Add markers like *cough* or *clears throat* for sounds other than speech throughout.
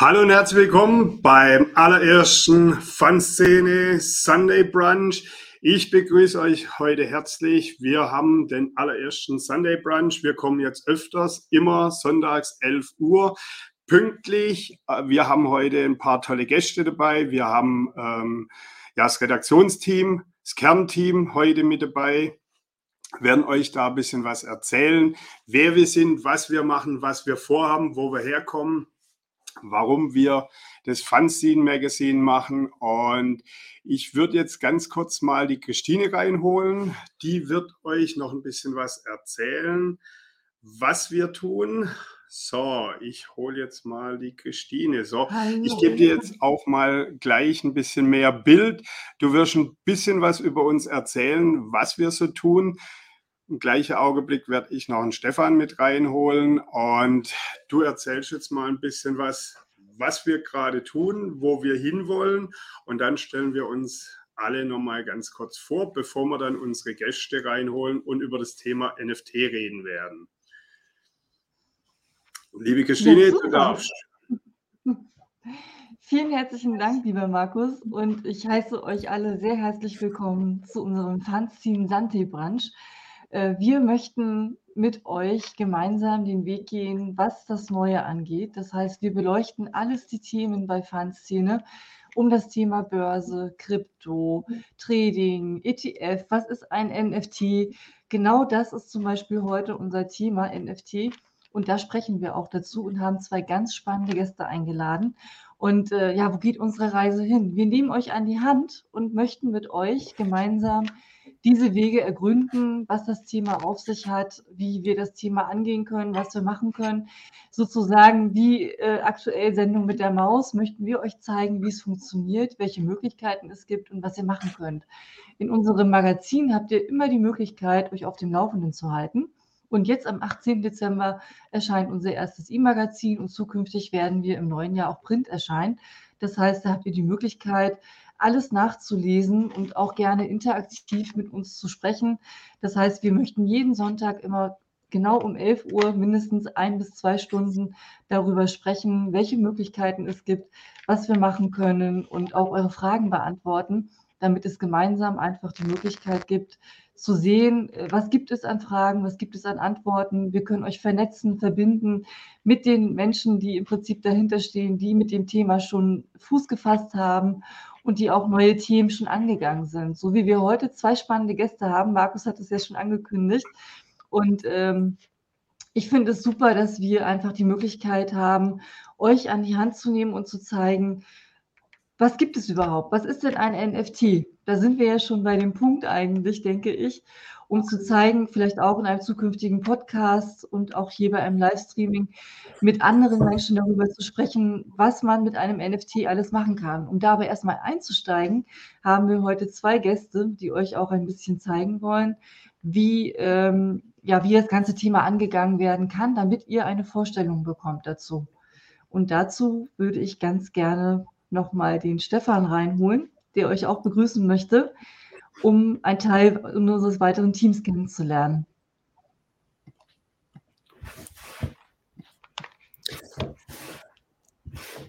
Hallo und herzlich willkommen beim allerersten Fun-Szene Sunday Brunch. Ich begrüße euch heute herzlich. Wir haben den allerersten Sunday Brunch. Wir kommen jetzt öfters, immer sonntags 11 Uhr pünktlich. Wir haben heute ein paar tolle Gäste dabei. Wir haben ähm, ja, das Redaktionsteam, das Kernteam heute mit dabei werden euch da ein bisschen was erzählen, wer wir sind, was wir machen, was wir vorhaben, wo wir herkommen warum wir das Fanzine Magazine machen. Und ich würde jetzt ganz kurz mal die Christine reinholen. Die wird euch noch ein bisschen was erzählen, was wir tun. So, ich hole jetzt mal die Christine. So, Hallo. ich gebe dir jetzt auch mal gleich ein bisschen mehr Bild. Du wirst ein bisschen was über uns erzählen, was wir so tun. Im gleichen Augenblick werde ich noch einen Stefan mit reinholen und du erzählst jetzt mal ein bisschen was, was wir gerade tun, wo wir hinwollen und dann stellen wir uns alle nochmal ganz kurz vor, bevor wir dann unsere Gäste reinholen und über das Thema NFT reden werden. Liebe Christine, ja, du darfst. *laughs* Vielen herzlichen Dank, lieber Markus, und ich heiße euch alle sehr herzlich willkommen zu unserem Fanzine Sante Brunch. Äh, wir möchten mit euch gemeinsam den Weg gehen, was das Neue angeht. Das heißt, wir beleuchten alles die Themen bei Fanszene um das Thema Börse, Krypto, Trading, ETF, was ist ein NFT? Genau das ist zum Beispiel heute unser Thema NFT. Und da sprechen wir auch dazu und haben zwei ganz spannende Gäste eingeladen. Und äh, ja, wo geht unsere Reise hin? Wir nehmen euch an die Hand und möchten mit euch gemeinsam diese Wege ergründen, was das Thema auf sich hat, wie wir das Thema angehen können, was wir machen können. Sozusagen wie äh, aktuell Sendung mit der Maus möchten wir euch zeigen, wie es funktioniert, welche Möglichkeiten es gibt und was ihr machen könnt. In unserem Magazin habt ihr immer die Möglichkeit, euch auf dem Laufenden zu halten. Und jetzt am 18. Dezember erscheint unser erstes E-Magazin und zukünftig werden wir im neuen Jahr auch Print erscheinen. Das heißt, da habt ihr die Möglichkeit, alles nachzulesen und auch gerne interaktiv mit uns zu sprechen. Das heißt, wir möchten jeden Sonntag immer genau um 11 Uhr mindestens ein bis zwei Stunden darüber sprechen, welche Möglichkeiten es gibt, was wir machen können und auch eure Fragen beantworten, damit es gemeinsam einfach die Möglichkeit gibt, zu sehen, was gibt es an Fragen, was gibt es an Antworten. Wir können euch vernetzen, verbinden mit den Menschen, die im Prinzip dahinter stehen, die mit dem Thema schon Fuß gefasst haben und die auch neue Themen schon angegangen sind. So wie wir heute zwei spannende Gäste haben. Markus hat es ja schon angekündigt. Und ähm, ich finde es super, dass wir einfach die Möglichkeit haben, euch an die Hand zu nehmen und zu zeigen, was gibt es überhaupt? Was ist denn ein NFT? Da sind wir ja schon bei dem Punkt eigentlich, denke ich um zu zeigen, vielleicht auch in einem zukünftigen Podcast und auch hier bei einem Livestreaming mit anderen Menschen darüber zu sprechen, was man mit einem NFT alles machen kann. Um dabei erstmal einzusteigen, haben wir heute zwei Gäste, die euch auch ein bisschen zeigen wollen, wie, ähm, ja, wie das ganze Thema angegangen werden kann, damit ihr eine Vorstellung bekommt dazu. Und dazu würde ich ganz gerne nochmal den Stefan reinholen, der euch auch begrüßen möchte um ein Teil unseres weiteren Teams kennenzulernen.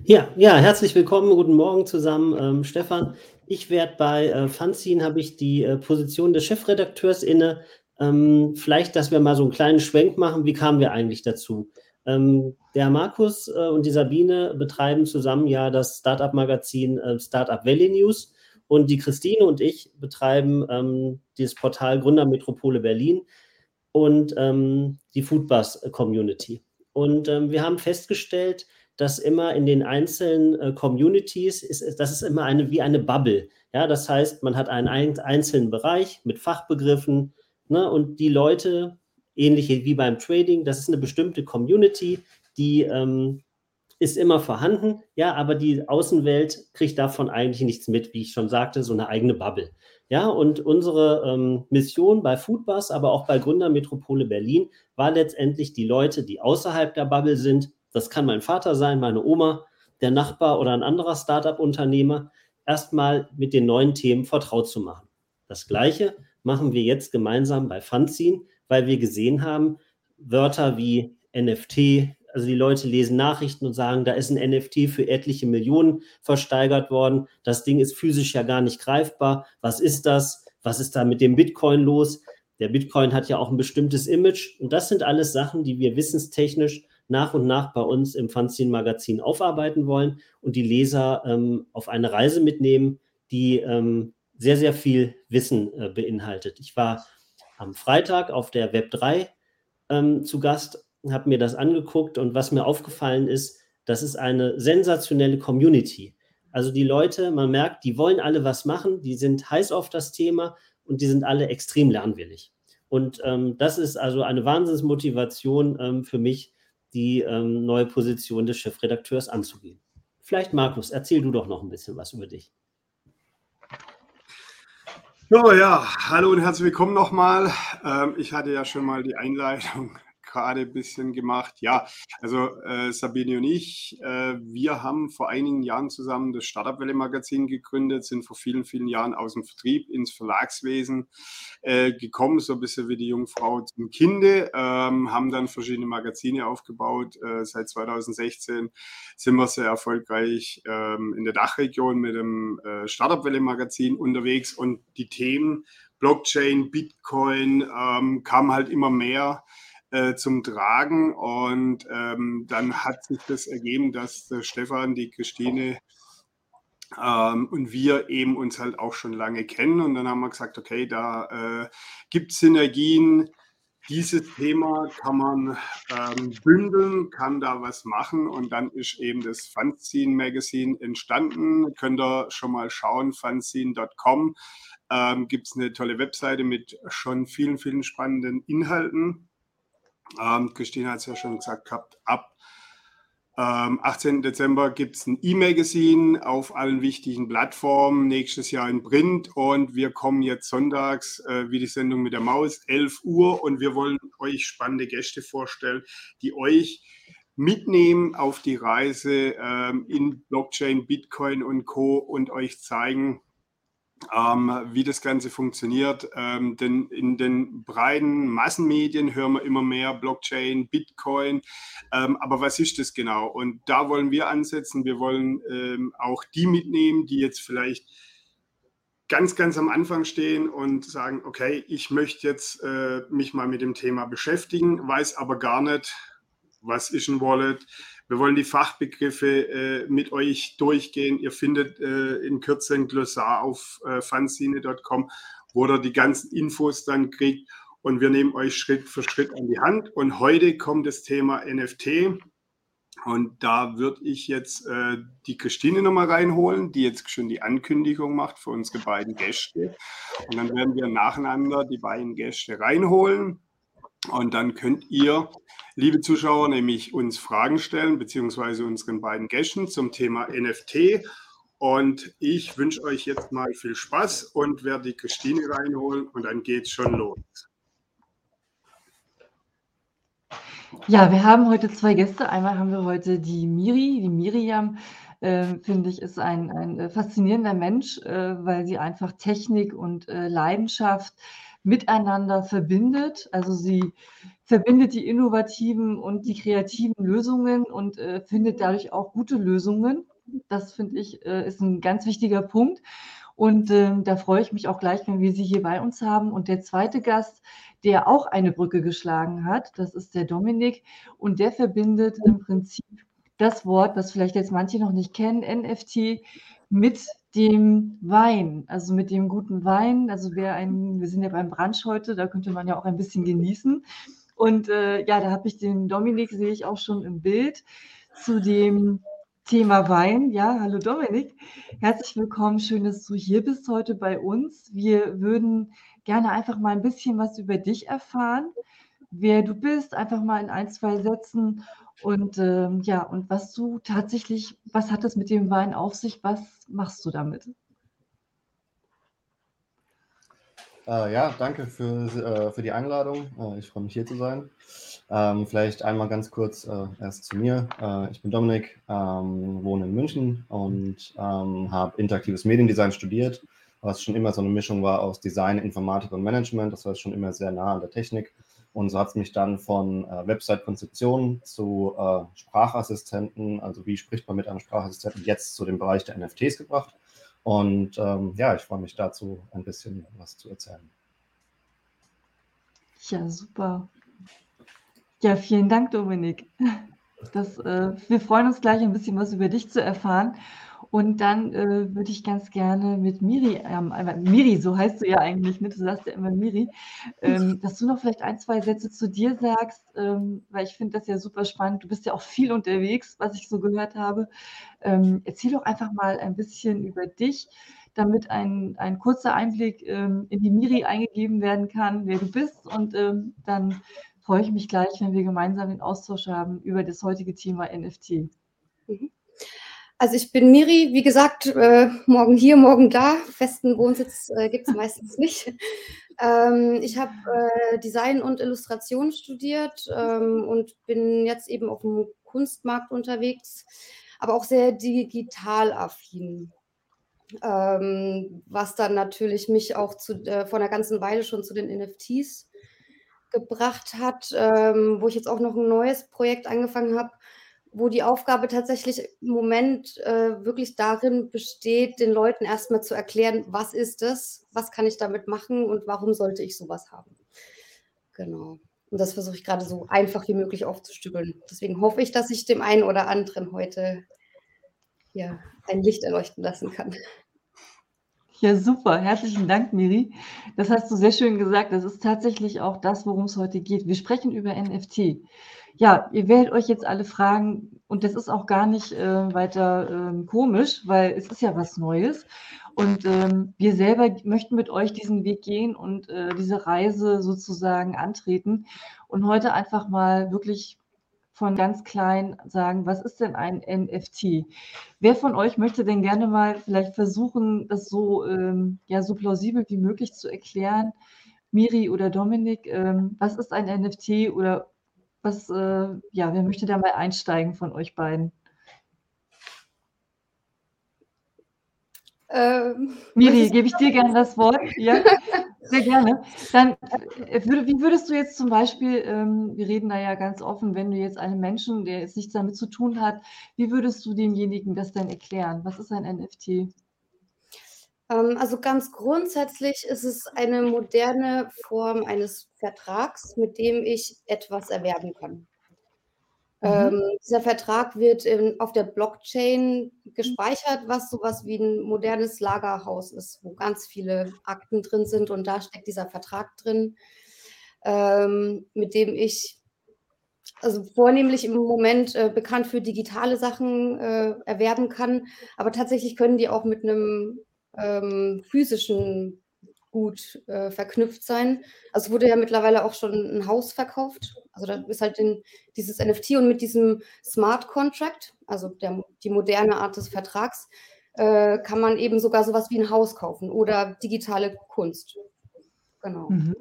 Ja, ja, herzlich willkommen, guten Morgen zusammen, ähm, Stefan. Ich werde bei äh, Fanzine, habe ich die äh, Position des Chefredakteurs inne. Ähm, vielleicht, dass wir mal so einen kleinen Schwenk machen, wie kamen wir eigentlich dazu? Ähm, der Markus äh, und die Sabine betreiben zusammen ja das Startup-Magazin äh, Startup Valley News. Und die Christine und ich betreiben ähm, dieses Portal Gründermetropole Berlin und ähm, die Foodbus Community. Und ähm, wir haben festgestellt, dass immer in den einzelnen äh, Communities ist, das ist immer eine wie eine Bubble. Ja, das heißt, man hat einen einzelnen Bereich mit Fachbegriffen ne, und die Leute, ähnlich wie beim Trading, das ist eine bestimmte Community, die ähm, ist immer vorhanden, ja, aber die Außenwelt kriegt davon eigentlich nichts mit, wie ich schon sagte, so eine eigene Bubble. Ja, und unsere ähm, Mission bei Foodbus, aber auch bei Gründermetropole Berlin war letztendlich die Leute, die außerhalb der Bubble sind. Das kann mein Vater sein, meine Oma, der Nachbar oder ein anderer Startup-Unternehmer, erstmal mit den neuen Themen vertraut zu machen. Das Gleiche machen wir jetzt gemeinsam bei Fanzine, weil wir gesehen haben, Wörter wie NFT, also die Leute lesen Nachrichten und sagen, da ist ein NFT für etliche Millionen versteigert worden. Das Ding ist physisch ja gar nicht greifbar. Was ist das? Was ist da mit dem Bitcoin los? Der Bitcoin hat ja auch ein bestimmtes Image. Und das sind alles Sachen, die wir wissenstechnisch nach und nach bei uns im Fanzine-Magazin aufarbeiten wollen und die Leser ähm, auf eine Reise mitnehmen, die ähm, sehr, sehr viel Wissen äh, beinhaltet. Ich war am Freitag auf der Web 3 ähm, zu Gast, habe mir das angeguckt und was mir aufgefallen ist, das ist eine sensationelle Community. Also die Leute, man merkt, die wollen alle was machen, die sind heiß auf das Thema und die sind alle extrem lernwillig. Und ähm, das ist also eine Wahnsinnsmotivation ähm, für mich, die ähm, neue Position des Chefredakteurs anzugehen. Vielleicht, Markus, erzähl du doch noch ein bisschen was über dich. So, ja, hallo und herzlich willkommen nochmal. Ähm, ich hatte ja schon mal die Einleitung gerade ein bisschen gemacht. Ja, also äh, Sabine und ich, äh, wir haben vor einigen Jahren zusammen das Startup-Welle Magazin gegründet, sind vor vielen, vielen Jahren aus dem Vertrieb ins Verlagswesen äh, gekommen, so ein bisschen wie die Jungfrau zum Kinde, ähm, haben dann verschiedene Magazine aufgebaut. Äh, seit 2016 sind wir sehr erfolgreich ähm, in der Dachregion mit dem äh, Startup-Welle Magazin unterwegs und die Themen Blockchain, Bitcoin ähm, kamen halt immer mehr äh, zum Tragen. Und ähm, dann hat sich das ergeben, dass der Stefan, die Christine ähm, und wir eben uns halt auch schon lange kennen. Und dann haben wir gesagt, okay, da äh, gibt es Synergien. Dieses Thema kann man ähm, bündeln, kann da was machen und dann ist eben das Fanzine Magazine entstanden. Könnt ihr schon mal schauen, fanzine.com. Ähm, gibt es eine tolle Webseite mit schon vielen, vielen spannenden Inhalten. Ähm, Christine hat es ja schon gesagt gehabt, ab ähm, 18. Dezember gibt es ein E-Magazin auf allen wichtigen Plattformen, nächstes Jahr in Print und wir kommen jetzt sonntags, äh, wie die Sendung mit der Maus, 11 Uhr und wir wollen euch spannende Gäste vorstellen, die euch mitnehmen auf die Reise ähm, in Blockchain, Bitcoin und Co. und euch zeigen, ähm, wie das Ganze funktioniert. Ähm, denn in den breiten Massenmedien hören wir immer mehr Blockchain, Bitcoin. Ähm, aber was ist das genau? Und da wollen wir ansetzen. Wir wollen ähm, auch die mitnehmen, die jetzt vielleicht ganz, ganz am Anfang stehen und sagen, okay, ich möchte jetzt äh, mich mal mit dem Thema beschäftigen, weiß aber gar nicht, was ist ein Wallet, wir wollen die Fachbegriffe äh, mit euch durchgehen. Ihr findet äh, in Kürze ein Glossar auf äh, fanzine.com, wo ihr die ganzen Infos dann kriegt. Und wir nehmen euch Schritt für Schritt an die Hand. Und heute kommt das Thema NFT. Und da würde ich jetzt äh, die Christine nochmal reinholen, die jetzt schon die Ankündigung macht für unsere beiden Gäste. Und dann werden wir nacheinander die beiden Gäste reinholen. Und dann könnt ihr, liebe Zuschauer, nämlich uns Fragen stellen, beziehungsweise unseren beiden Gästen zum Thema NFT. Und ich wünsche euch jetzt mal viel Spaß und werde die Christine reinholen und dann geht's schon los. Ja, wir haben heute zwei Gäste. Einmal haben wir heute die Miri, die Miriam. Äh, finde ich, ist ein, ein äh, faszinierender Mensch, äh, weil sie einfach Technik und äh, Leidenschaft miteinander verbindet. Also sie verbindet die innovativen und die kreativen Lösungen und äh, findet dadurch auch gute Lösungen. Das finde ich äh, ist ein ganz wichtiger Punkt. Und ähm, da freue ich mich auch gleich, wenn wir Sie hier bei uns haben. Und der zweite Gast, der auch eine Brücke geschlagen hat, das ist der Dominik. Und der verbindet im Prinzip das Wort, das vielleicht jetzt manche noch nicht kennen, NFT, mit dem Wein, also mit dem guten Wein. Also wer ein, wir sind ja beim Brunch heute, da könnte man ja auch ein bisschen genießen. Und äh, ja, da habe ich den Dominik, sehe ich auch schon im Bild, zu dem Thema Wein. Ja, hallo Dominik, herzlich willkommen. Schön, dass du hier bist heute bei uns. Wir würden gerne einfach mal ein bisschen was über dich erfahren, wer du bist, einfach mal in ein, zwei Sätzen und ähm, ja, und was du tatsächlich, was hat es mit dem Wein auf sich? Was machst du damit? Äh, ja, danke für, äh, für die Einladung. Äh, ich freue mich hier zu sein. Ähm, vielleicht einmal ganz kurz äh, erst zu mir. Äh, ich bin Dominik, ähm, wohne in München und ähm, habe interaktives Mediendesign studiert, was schon immer so eine Mischung war aus Design, Informatik und Management. Das war schon immer sehr nah an der Technik Und so hat es mich dann von äh, Website-Konzeption zu äh, Sprachassistenten, also wie spricht man mit einem Sprachassistenten, jetzt zu dem Bereich der NFTs gebracht. Und ähm, ja, ich freue mich dazu, ein bisschen was zu erzählen. Ja, super. Ja, vielen Dank, Dominik. Das, äh, wir freuen uns gleich ein bisschen was über dich zu erfahren. Und dann äh, würde ich ganz gerne mit Miri, ähm, Miri, so heißt du ja eigentlich, ne? du sagst ja immer Miri, ähm, *laughs* dass du noch vielleicht ein, zwei Sätze zu dir sagst, ähm, weil ich finde das ja super spannend. Du bist ja auch viel unterwegs, was ich so gehört habe. Ähm, erzähl doch einfach mal ein bisschen über dich, damit ein, ein kurzer Einblick ähm, in die Miri eingegeben werden kann, wer du bist. Und ähm, dann freue ich mich gleich, wenn wir gemeinsam den Austausch haben über das heutige Thema NFT. Mhm. Also ich bin Miri, wie gesagt, äh, morgen hier, morgen da. Festen Wohnsitz äh, gibt es *laughs* meistens nicht. Ähm, ich habe äh, Design und Illustration studiert ähm, und bin jetzt eben auf dem Kunstmarkt unterwegs, aber auch sehr digital affin. Ähm, was dann natürlich mich auch zu, äh, vor einer ganzen Weile schon zu den NFTs gebracht hat, ähm, wo ich jetzt auch noch ein neues Projekt angefangen habe, wo die Aufgabe tatsächlich im Moment äh, wirklich darin besteht, den Leuten erstmal zu erklären, was ist das, was kann ich damit machen und warum sollte ich sowas haben. Genau. Und das versuche ich gerade so einfach wie möglich aufzustügeln. Deswegen hoffe ich, dass ich dem einen oder anderen heute ja, ein Licht erleuchten lassen kann. Ja, super. Herzlichen Dank, Miri. Das hast du sehr schön gesagt. Das ist tatsächlich auch das, worum es heute geht. Wir sprechen über NFT ja, ihr werdet euch jetzt alle fragen, und das ist auch gar nicht äh, weiter ähm, komisch, weil es ist ja was Neues. Und ähm, wir selber möchten mit euch diesen Weg gehen und äh, diese Reise sozusagen antreten und heute einfach mal wirklich von ganz klein sagen, was ist denn ein NFT? Wer von euch möchte denn gerne mal vielleicht versuchen, das so, ähm, ja, so plausibel wie möglich zu erklären? Miri oder Dominik, ähm, was ist ein NFT oder was, äh, ja, wer möchte da mal einsteigen von euch beiden? Ähm, Miri, gebe ich dir gerne das Wort. Ja, *laughs* sehr gerne. Dann, äh, würde, wie würdest du jetzt zum Beispiel, ähm, wir reden da ja ganz offen, wenn du jetzt einem Menschen, der jetzt nichts damit zu tun hat, wie würdest du demjenigen das denn erklären? Was ist ein NFT? Ähm, also ganz grundsätzlich ist es eine moderne Form eines Vertrags, mit dem ich etwas erwerben kann. Mhm. Ähm, dieser Vertrag wird in, auf der Blockchain gespeichert, was sowas wie ein modernes Lagerhaus ist, wo ganz viele Akten drin sind und da steckt dieser Vertrag drin, ähm, mit dem ich also vornehmlich im Moment äh, bekannt für digitale Sachen äh, erwerben kann, aber tatsächlich können die auch mit einem ähm, physischen Gut äh, verknüpft sein. Also es wurde ja mittlerweile auch schon ein Haus verkauft. Also da ist halt den, dieses NFT und mit diesem Smart Contract, also der, die moderne Art des Vertrags, äh, kann man eben sogar sowas wie ein Haus kaufen oder digitale Kunst. Genau. Mhm.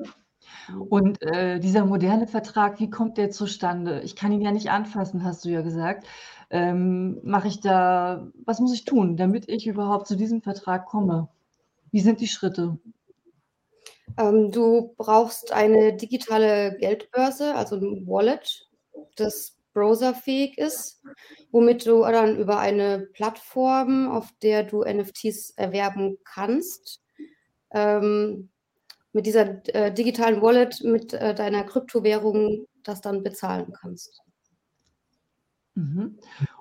Und äh, dieser moderne Vertrag, wie kommt der zustande? Ich kann ihn ja nicht anfassen, hast du ja gesagt ähm, mache ich da, was muss ich tun, damit ich überhaupt zu diesem Vertrag komme? Wie sind die Schritte? Ähm, du brauchst eine digitale Geldbörse, also ein Wallet, das browserfähig ist, womit du dann über eine Plattform, auf der du NFTs erwerben kannst, ähm, mit dieser äh, digitalen Wallet, mit äh, deiner Kryptowährung das dann bezahlen kannst. Mhm.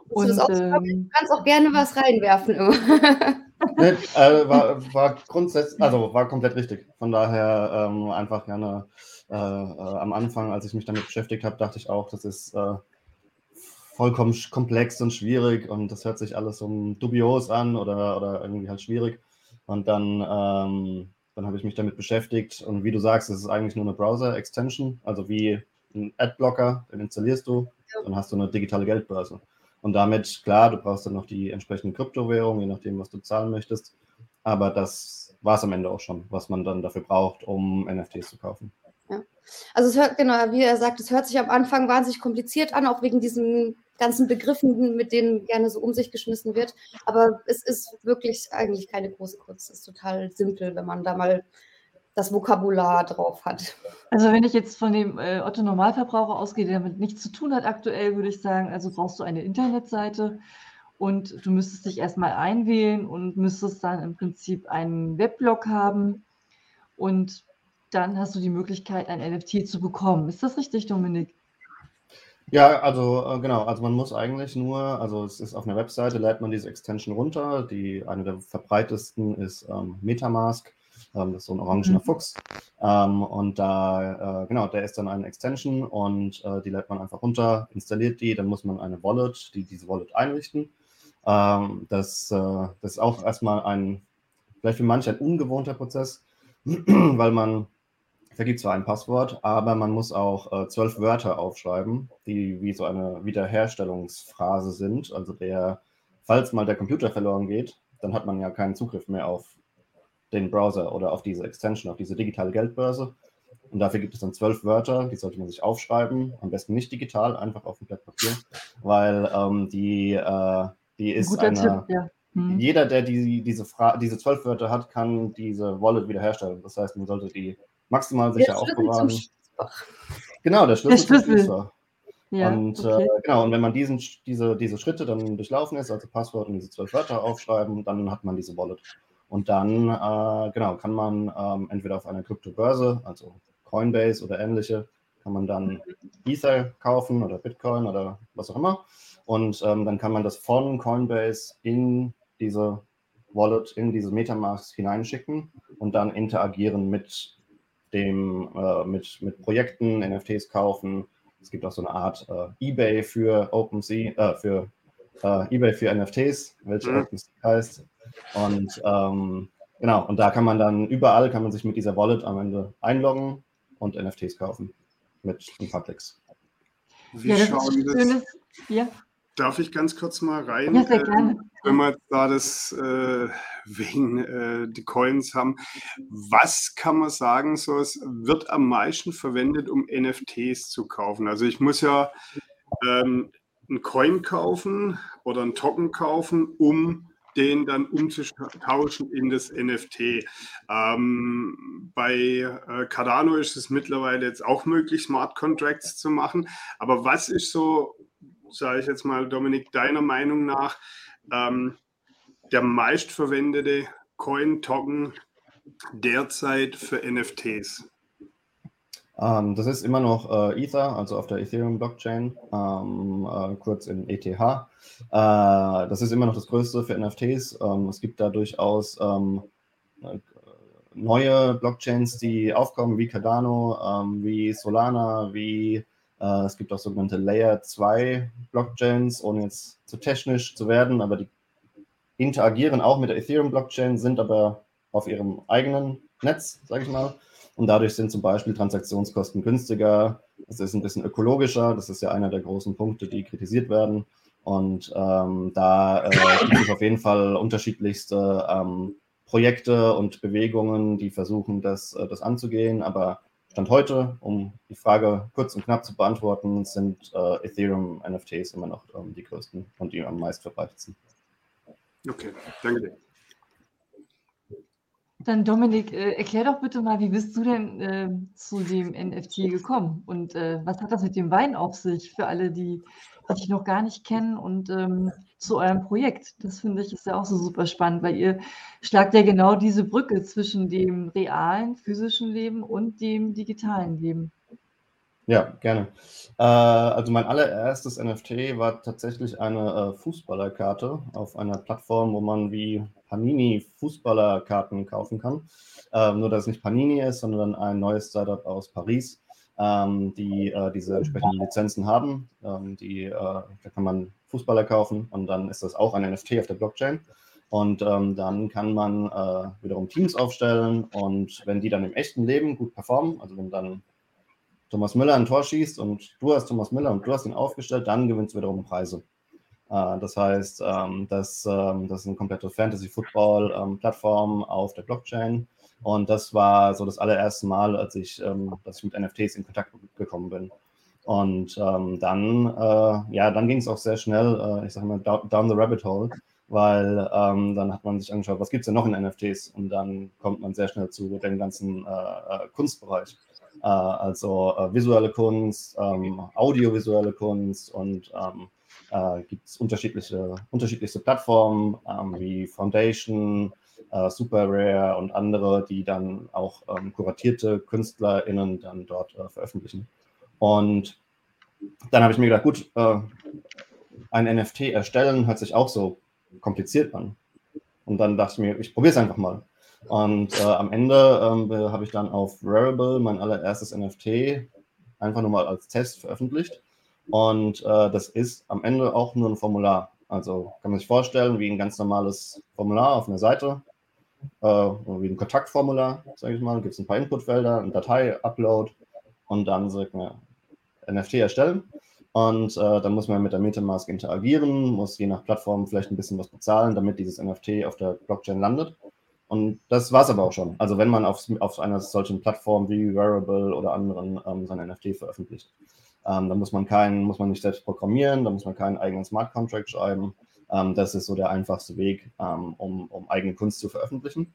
Und, auch, ähm, du kannst auch gerne was reinwerfen immer. *laughs* nee, äh, war, war grundsätzlich, also war komplett richtig. Von daher ähm, einfach gerne äh, äh, am Anfang, als ich mich damit beschäftigt habe, dachte ich auch, das ist äh, vollkommen komplex und schwierig und das hört sich alles um dubios an oder, oder irgendwie halt schwierig. Und dann, ähm, dann habe ich mich damit beschäftigt und wie du sagst, es ist eigentlich nur eine Browser-Extension, also wie ein Adblocker, den installierst du dann hast du eine digitale Geldbörse. Und damit, klar, du brauchst dann noch die entsprechende Kryptowährung, je nachdem, was du zahlen möchtest. Aber das war es am Ende auch schon, was man dann dafür braucht, um NFTs zu kaufen. Ja. Also es hört, genau, wie er sagt, es hört sich am Anfang wahnsinnig kompliziert an, auch wegen diesen ganzen Begriffen, mit denen gerne so um sich geschmissen wird. Aber es ist wirklich eigentlich keine große Kunst. Es ist total simpel, wenn man da mal das Vokabular drauf hat. Also wenn ich jetzt von dem äh, Otto Normalverbraucher ausgehe, der damit nichts zu tun hat aktuell, würde ich sagen, also brauchst du eine Internetseite und du müsstest dich erstmal einwählen und müsstest dann im Prinzip einen Weblog haben und dann hast du die Möglichkeit, ein NFT zu bekommen. Ist das richtig, Dominik? Ja, also äh, genau, also man muss eigentlich nur, also es ist auf einer Webseite, lädt man diese Extension runter. Die eine der verbreitesten ist ähm, Metamask. Ähm, das ist so ein orangener mhm. Fuchs. Ähm, und da, äh, genau, der ist dann eine Extension und äh, die lädt man einfach runter, installiert die, dann muss man eine Wallet, die diese Wallet einrichten. Ähm, das, äh, das ist auch erstmal ein, vielleicht für manche ein ungewohnter Prozess, *clears throat* weil man vergibt zwar ein Passwort, aber man muss auch äh, zwölf Wörter aufschreiben, die wie so eine Wiederherstellungsphrase sind. Also der, falls mal der Computer verloren geht, dann hat man ja keinen Zugriff mehr auf den Browser oder auf diese Extension, auf diese digitale Geldbörse. Und dafür gibt es dann zwölf Wörter, die sollte man sich aufschreiben, am besten nicht digital, einfach auf dem Blatt Papier, weil ähm, die, äh, die ist eine, Tipp, ja. hm. jeder, der die, diese, Fra diese zwölf Wörter hat, kann diese Wallet wiederherstellen. Das heißt, man sollte die maximal sicher aufbewahren. Genau, der Schlüssel, der Schlüssel. zum Ja, und okay. äh, genau, und wenn man diesen, diese, diese Schritte dann durchlaufen ist, also Passwort und diese zwölf Wörter aufschreiben, dann hat man diese Wallet. Und dann, äh, genau, kann man ähm, entweder auf einer Kryptobörse, also Coinbase oder ähnliche, kann man dann Ether kaufen oder Bitcoin oder was auch immer. Und ähm, dann kann man das von Coinbase in diese Wallet, in diese Metamask hineinschicken und dann interagieren mit dem, äh, mit, mit Projekten, NFTs kaufen. Es gibt auch so eine Art äh, eBay für OpenSea, äh, für äh, eBay für NFTs, welche mhm. Heißt. Und ähm, genau, und da kann man dann überall kann man sich mit dieser Wallet am Ende einloggen und NFTs kaufen mit ein paar Klicks. Wie ja, schauen das? Ja. Darf ich ganz kurz mal rein? Ja, sehr gerne. Äh, wenn wir da das äh, wegen äh, die Coins haben, was kann man sagen, so es wird am meisten verwendet, um NFTs zu kaufen? Also ich muss ja ähm, einen Coin kaufen oder einen Token kaufen, um den dann umzutauschen in das NFT. Ähm, bei äh, Cardano ist es mittlerweile jetzt auch möglich, Smart Contracts zu machen. Aber was ist so, sage ich jetzt mal, Dominik, deiner Meinung nach ähm, der meistverwendete Coin-Token derzeit für NFTs? Ähm, das ist immer noch äh, Ether, also auf der Ethereum-Blockchain, ähm, äh, kurz in ETH. Äh, das ist immer noch das Größte für NFTs. Ähm, es gibt da durchaus ähm, äh, neue Blockchains, die aufkommen, wie Cardano, ähm, wie Solana, wie äh, es gibt auch sogenannte Layer 2 Blockchains, ohne jetzt zu technisch zu werden, aber die interagieren auch mit der Ethereum-Blockchain, sind aber auf ihrem eigenen Netz, sage ich mal. Und dadurch sind zum Beispiel Transaktionskosten günstiger. Es ist ein bisschen ökologischer. Das ist ja einer der großen Punkte, die kritisiert werden. Und ähm, da äh, gibt es auf jeden Fall unterschiedlichste ähm, Projekte und Bewegungen, die versuchen, das, äh, das anzugehen. Aber Stand heute, um die Frage kurz und knapp zu beantworten, sind äh, Ethereum NFTs immer noch ähm, die größten und die am meist verbreitetsten. Okay, danke dir. Dann Dominik, äh, erklär doch bitte mal, wie bist du denn äh, zu dem NFT gekommen und äh, was hat das mit dem Wein auf sich für alle, die, dich noch gar nicht kennen und ähm, zu eurem Projekt? Das finde ich ist ja auch so super spannend, weil ihr schlagt ja genau diese Brücke zwischen dem realen, physischen Leben und dem digitalen Leben. Ja, gerne. Äh, also mein allererstes NFT war tatsächlich eine äh, Fußballerkarte auf einer Plattform, wo man wie Panini Fußballerkarten kaufen kann. Ähm, nur dass es nicht Panini ist, sondern ein neues Startup aus Paris, ähm, die äh, diese entsprechenden Lizenzen haben. Ähm, die, äh, da kann man Fußballer kaufen und dann ist das auch ein NFT auf der Blockchain. Und ähm, dann kann man äh, wiederum Teams aufstellen und wenn die dann im echten Leben gut performen, also wenn dann Thomas Müller ein Tor schießt und du hast Thomas Müller und du hast ihn aufgestellt, dann gewinnst du wiederum Preise. Äh, das heißt, ähm, das, ähm, das ist eine komplette Fantasy-Football-Plattform auf der Blockchain. Und das war so das allererste Mal, als ich, ähm, dass ich mit NFTs in Kontakt gekommen bin. Und dann, äh, ja, dann ging es auch sehr schnell, äh, ich sage mal, down the rabbit hole. weil ähm, dann hat man sich angeschaut, was gibt es denn noch in NFTs und dann kommt man sehr schnell zu dem ganzen Kunstbereich. Äh, also äh, visuelle Kunst, ähm, audiovisuelle Kunst und ähm, äh, gibt es unterschiedliche, unterschiedlichste Plattformen ähm, wie Foundation, Super Rare und andere, die dann auch kuratierte KünstlerInnen dann dort veröffentlichen. Und dann habe ich mir gedacht, gut, ein NFT erstellen hört sich auch so kompliziert an. Und dann dachte ich mir, ich probiere es einfach mal. Und äh, am Ende ähm, habe ich dann auf Rarible mein allererstes NFT einfach nur mal als Test veröffentlicht. Und äh, das ist am Ende auch nur ein Formular. Also kann man sich vorstellen, wie ein ganz normales Formular auf einer Seite, äh, wie ein Kontaktformular, sage ich mal. Gibt es ein paar Inputfelder, ein Datei-Upload und dann sagt man NFT erstellen. Und äh, dann muss man mit der Metamask interagieren, muss je nach Plattform vielleicht ein bisschen was bezahlen, damit dieses NFT auf der Blockchain landet. Und das war es aber auch schon. Also wenn man auf, auf einer solchen Plattform wie Wearable oder anderen ähm, sein NFT veröffentlicht. Ähm, dann muss man keinen, muss man nicht selbst programmieren, dann muss man keinen eigenen Smart Contract schreiben. Ähm, das ist so der einfachste Weg, ähm, um, um eigene Kunst zu veröffentlichen.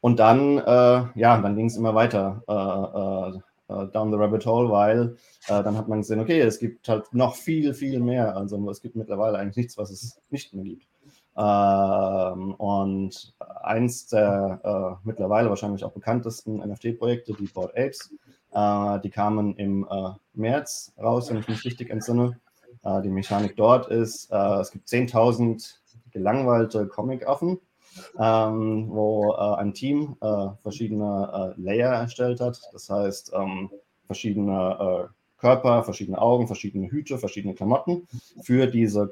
Und dann, äh, ja, dann ging es immer weiter. Äh, äh, äh, down the rabbit hole, weil äh, dann hat man gesehen, okay, es gibt halt noch viel, viel mehr. Also es gibt mittlerweile eigentlich nichts, was es nicht mehr gibt. Ähm, und eins der äh, mittlerweile wahrscheinlich auch bekanntesten NFT-Projekte, die Board Apes, äh, die kamen im äh, März raus, wenn ich mich richtig entsinne. Äh, die Mechanik dort ist, es gibt 10.000 gelangweilte Comic-Affen, ähm, wo äh, ein Team äh, verschiedene äh, Layer erstellt hat. Das heißt, ähm, verschiedene äh, Körper, verschiedene Augen, verschiedene Hüte, verschiedene Klamotten für diese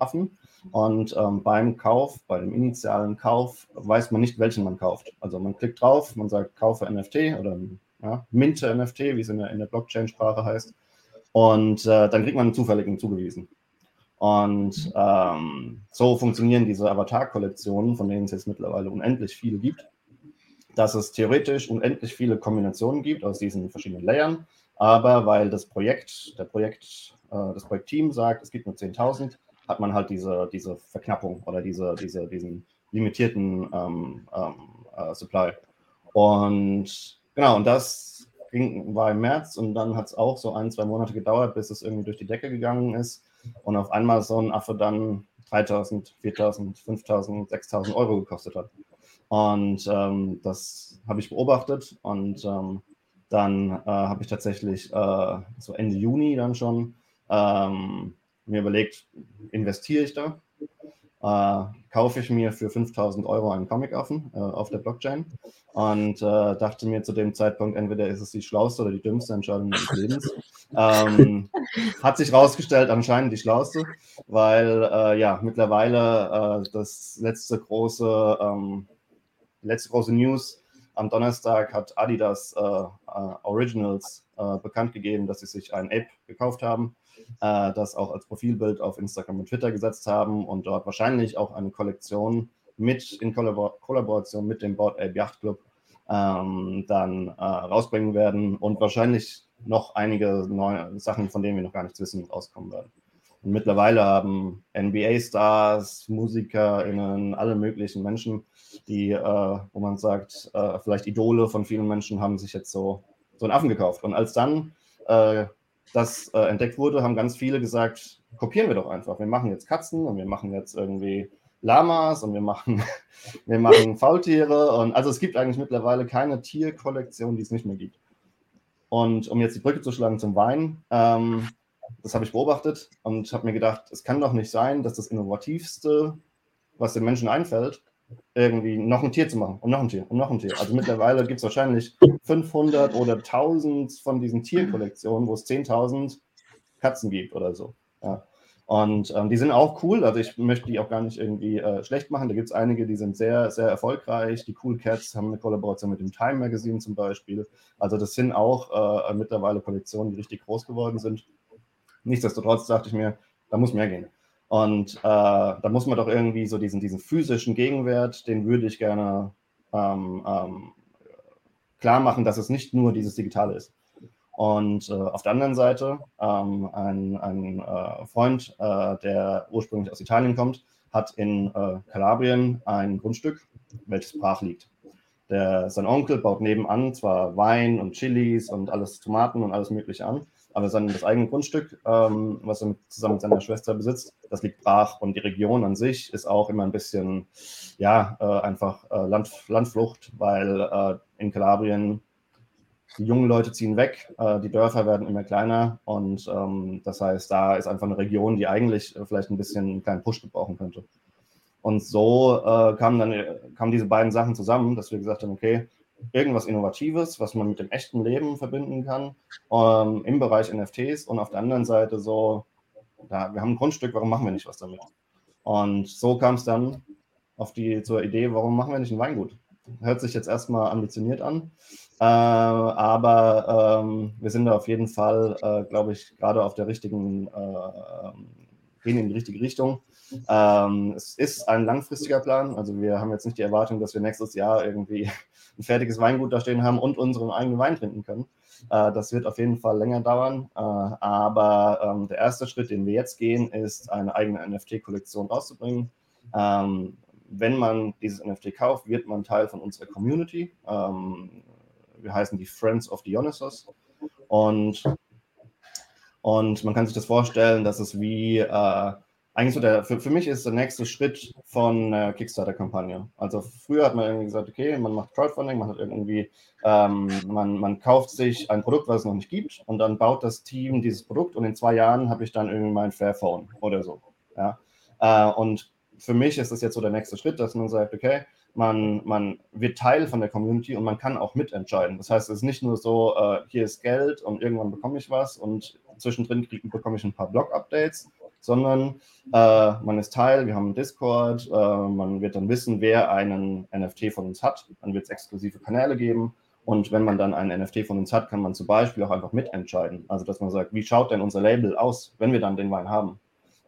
Comic-Affen. Und ähm, beim Kauf, bei dem initialen Kauf, weiß man nicht, welchen man kauft. Also man klickt drauf, man sagt, kaufe NFT oder ja, Minte NFT, wie es in der, in der Blockchain-Sprache heißt. Und äh, dann kriegt man einen zufälligen zugewiesen. Und ähm, so funktionieren diese Avatar-Kollektionen, von denen es jetzt mittlerweile unendlich viele gibt, dass es theoretisch unendlich viele Kombinationen gibt aus diesen verschiedenen Layern. Aber weil das Projekt, der Projekt, äh, das Projektteam sagt, es gibt nur 10.000, hat man halt diese, diese Verknappung oder diese, diese, diesen limitierten ähm, ähm, äh, Supply. Und genau, und das ging, war im März und dann hat es auch so ein, zwei Monate gedauert, bis es irgendwie durch die Decke gegangen ist und auf einmal so ein Affe dann 3000, 4000, 5000, 6000 Euro gekostet hat. Und ähm, das habe ich beobachtet und ähm, dann äh, habe ich tatsächlich äh, so Ende Juni dann schon ähm, mir überlegt, investiere ich da? äh, kaufe ich mir für 5000 Euro einen Comic-Affen äh, auf der Blockchain und äh, dachte mir zu dem Zeitpunkt, entweder ist es die schlauste oder die dümmste Entscheidung meines Lebens. Ähm, *laughs* hat sich herausgestellt, anscheinend die schlauste, weil äh, ja mittlerweile äh, das letzte große, ähm, letzte große News am Donnerstag hat Adidas äh, Originals bekannt gegeben, dass sie sich ein Ape gekauft haben äh, das auch als Profilbild auf Instagram und Twitter gesetzt haben und dort wahrscheinlich auch eine Kollektion mit in Kollabor Kollaboration mit dem Board Ape Yacht Club ähm, dann äh, rausbringen werden und wahrscheinlich noch einige neue Sachen, von denen wir noch gar nichts wissen, rauskommen werden. Und mittlerweile haben NBA-Stars, MusikerInnen, alle möglichen Menschen, die, äh, wo man sagt, äh, vielleicht Idole von vielen Menschen, haben sich jetzt so, so einen Affen gekauft. Und als dann äh, das äh, entdeckt wurde, haben ganz viele gesagt, kopieren wir doch einfach. Wir machen jetzt Katzen und wir machen jetzt irgendwie Lamas und wir machen, *laughs* wir machen *laughs* Faultiere. Und also es gibt eigentlich mittlerweile keine Tierkollektion, die es nicht mehr gibt. Und um jetzt die Brücke zu schlagen zum Wein, ähm, das habe ich beobachtet und habe mir gedacht, es kann doch nicht sein, dass das Innovativste, was den Menschen einfällt, irgendwie noch ein Tier zu machen und noch ein Tier und noch ein Tier. Also mittlerweile gibt es wahrscheinlich 500 oder 1000 von diesen Tierkollektionen, wo es 10.000 Katzen gibt oder so. Ja. Und ähm, die sind auch cool, also ich möchte die auch gar nicht irgendwie äh, schlecht machen. Da gibt es einige, die sind sehr, sehr erfolgreich. Die Cool Cats haben eine Kollaboration mit dem Time Magazine zum Beispiel. Also das sind auch äh, mittlerweile Kollektionen, die richtig groß geworden sind. Nichtsdestotrotz dachte ich mir, da muss mehr gehen. Und äh, da muss man doch irgendwie so diesen, diesen physischen Gegenwert, den würde ich gerne ähm, ähm, klar machen, dass es nicht nur dieses Digitale ist. Und äh, auf der anderen Seite ähm, ein, ein äh, Freund, äh, der ursprünglich aus Italien kommt, hat in äh, Kalabrien ein Grundstück, welches brach liegt. Der, sein Onkel baut nebenan zwar Wein und Chilis und alles Tomaten und alles Mögliche an, aber sein das eigene Grundstück, ähm, was er mit, zusammen mit seiner Schwester besitzt, das liegt brach und die Region an sich ist auch immer ein bisschen, ja, äh, einfach äh, Land, Landflucht, weil äh, in Kalabrien die jungen Leute ziehen weg, äh, die Dörfer werden immer kleiner und ähm, das heißt, da ist einfach eine Region, die eigentlich äh, vielleicht ein bisschen einen kleinen Push gebrauchen könnte. Und so äh, kamen dann kamen diese beiden Sachen zusammen, dass wir gesagt haben, okay, irgendwas Innovatives, was man mit dem echten Leben verbinden kann, ähm, im Bereich NFTs und auf der anderen Seite so, da, wir haben ein Grundstück, warum machen wir nicht was damit? Und so kam es dann auf die zur Idee, warum machen wir nicht ein Weingut? Hört sich jetzt erstmal ambitioniert an, äh, aber ähm, wir sind da auf jeden Fall, äh, glaube ich, gerade auf der richtigen, äh, gehen in die richtige Richtung. Ähm, es ist ein langfristiger Plan. Also wir haben jetzt nicht die Erwartung, dass wir nächstes Jahr irgendwie ein fertiges Weingut da stehen haben und unseren eigenen Wein trinken können. Äh, das wird auf jeden Fall länger dauern. Äh, aber ähm, der erste Schritt, den wir jetzt gehen, ist eine eigene NFT-Kollektion rauszubringen. Ähm, wenn man dieses NFT kauft, wird man Teil von unserer Community. Ähm, wir heißen die Friends of Dionysos. Und, und man kann sich das vorstellen, dass es wie äh, eigentlich so der, für, für mich ist der nächste Schritt von äh, Kickstarter-Kampagne. Also früher hat man irgendwie gesagt, okay, man macht Crowdfunding, man hat irgendwie, ähm, man, man kauft sich ein Produkt, was es noch nicht gibt und dann baut das Team dieses Produkt und in zwei Jahren habe ich dann irgendwie mein Fairphone oder so. Ja? Äh, und für mich ist das jetzt so der nächste Schritt, dass man sagt, okay, man, man wird Teil von der Community und man kann auch mitentscheiden. Das heißt, es ist nicht nur so, äh, hier ist Geld und irgendwann bekomme ich was und zwischendrin bekomme ich ein paar Blog-Updates, sondern äh, man ist Teil, wir haben einen Discord, äh, man wird dann wissen, wer einen NFT von uns hat, dann wird es exklusive Kanäle geben und wenn man dann einen NFT von uns hat, kann man zum Beispiel auch einfach mitentscheiden. Also dass man sagt, wie schaut denn unser Label aus, wenn wir dann den Wein haben?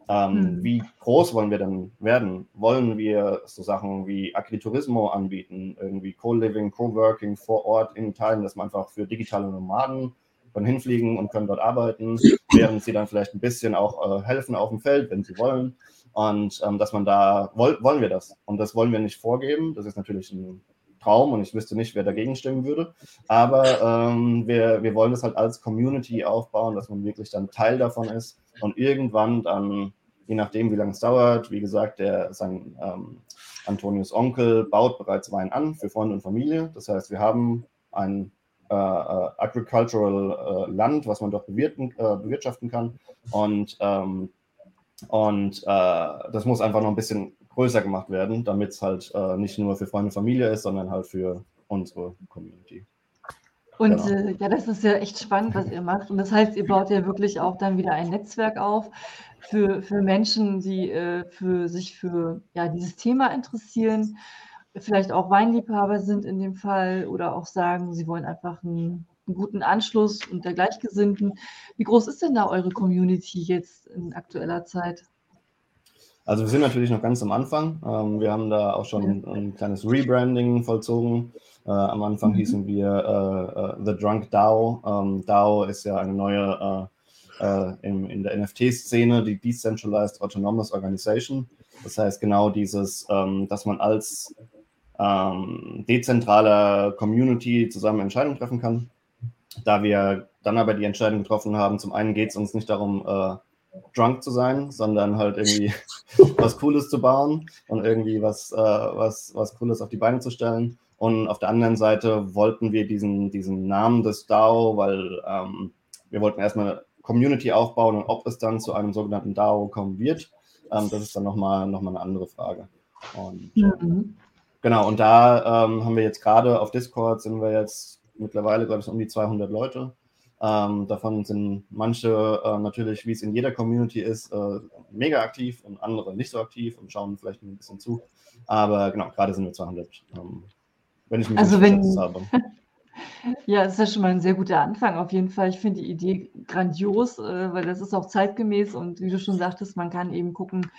Ähm, hm. Wie groß wollen wir denn werden? Wollen wir so Sachen wie Agriturismo anbieten, irgendwie Co-Living, Co-Working vor Ort in Teilen, dass man einfach für digitale Nomaden können hinfliegen und können dort arbeiten, *laughs* während sie dann vielleicht ein bisschen auch äh, helfen auf dem Feld, wenn sie wollen. Und ähm, dass man da, woll, wollen wir das? Und das wollen wir nicht vorgeben. Das ist natürlich ein Traum und ich wüsste nicht, wer dagegen stimmen würde. Aber ähm, wir, wir wollen das halt als Community aufbauen, dass man wirklich dann Teil davon ist und irgendwann dann, je nachdem, wie lange es dauert, wie gesagt, der, sein ähm, Antonius Onkel baut bereits Wein an für Freunde und Familie. Das heißt, wir haben ein äh, äh, agricultural äh, Land, was man dort bewirtschaften kann. Und, ähm, und das muss einfach noch ein bisschen größer gemacht werden, damit es halt nicht nur für Freunde und Familie ist, sondern halt für unsere Community. Und genau. äh, ja, das ist ja echt spannend, was ihr macht. Und das heißt, ihr baut ja wirklich auch dann wieder ein Netzwerk auf für, für Menschen, die äh, für sich für ja, dieses Thema interessieren vielleicht auch Weinliebhaber sind in dem Fall oder auch sagen, sie wollen einfach einen, einen guten Anschluss und der Gleichgesinnten. Wie groß ist denn da eure Community jetzt in aktueller Zeit? Also wir sind natürlich noch ganz am Anfang. Ähm, wir haben da auch schon ein kleines Rebranding vollzogen. Äh, am Anfang mhm. hießen wir äh, äh, The Drunk DAO. Ähm, DAO ist ja eine neue in, in der NFT-Szene, die Decentralized Autonomous Organization. Das heißt genau dieses, ähm, dass man als ähm, dezentraler Community zusammen Entscheidungen treffen kann. Da wir dann aber die Entscheidung getroffen haben, zum einen geht es uns nicht darum, äh, drunk zu sein, sondern halt irgendwie *laughs* was Cooles zu bauen und irgendwie was, äh, was, was Cooles auf die Beine zu stellen. Und auf der anderen Seite wollten wir diesen, diesen Namen des DAO, weil ähm, wir wollten erstmal Community aufbauen und ob es dann zu einem sogenannten DAO kommen wird, ähm, das ist dann nochmal noch mal eine andere Frage. Und, mhm. Genau, und da ähm, haben wir jetzt gerade auf Discord sind wir jetzt mittlerweile, glaube ich, um die 200 Leute. Ähm, davon sind manche äh, natürlich, wie es in jeder Community ist, äh, mega aktiv und andere nicht so aktiv und schauen vielleicht ein bisschen zu. Aber genau, gerade sind wir 200. Ähm, wenn ich mich also wenn, habe. *laughs* Ja, es ist ja schon mal ein sehr guter Anfang auf jeden Fall. Ich finde die Idee grandios, äh, weil das ist auch zeitgemäß und wie du schon sagtest, man kann eben gucken,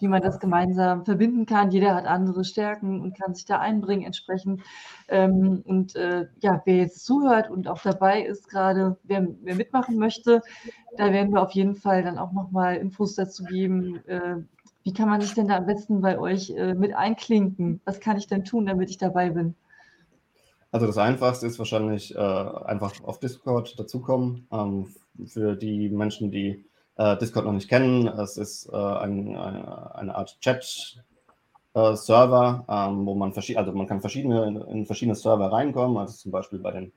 wie man das gemeinsam verbinden kann. Jeder hat andere Stärken und kann sich da einbringen entsprechend. Ähm, und äh, ja, wer jetzt zuhört und auch dabei ist gerade, wer, wer mitmachen möchte, da werden wir auf jeden Fall dann auch nochmal Infos dazu geben. Äh, wie kann man sich denn da am besten bei euch mit einklinken? Was kann ich denn tun, damit ich dabei bin? Also das Einfachste ist wahrscheinlich äh, einfach auf Discord dazukommen. Ähm, für die Menschen, die äh, Discord noch nicht kennen, es ist äh, ein, eine, eine, Art Chat-Server, äh, ähm, wo man verschiedene, also man kann verschiedene in verschiedene Server reinkommen. Also zum Beispiel bei den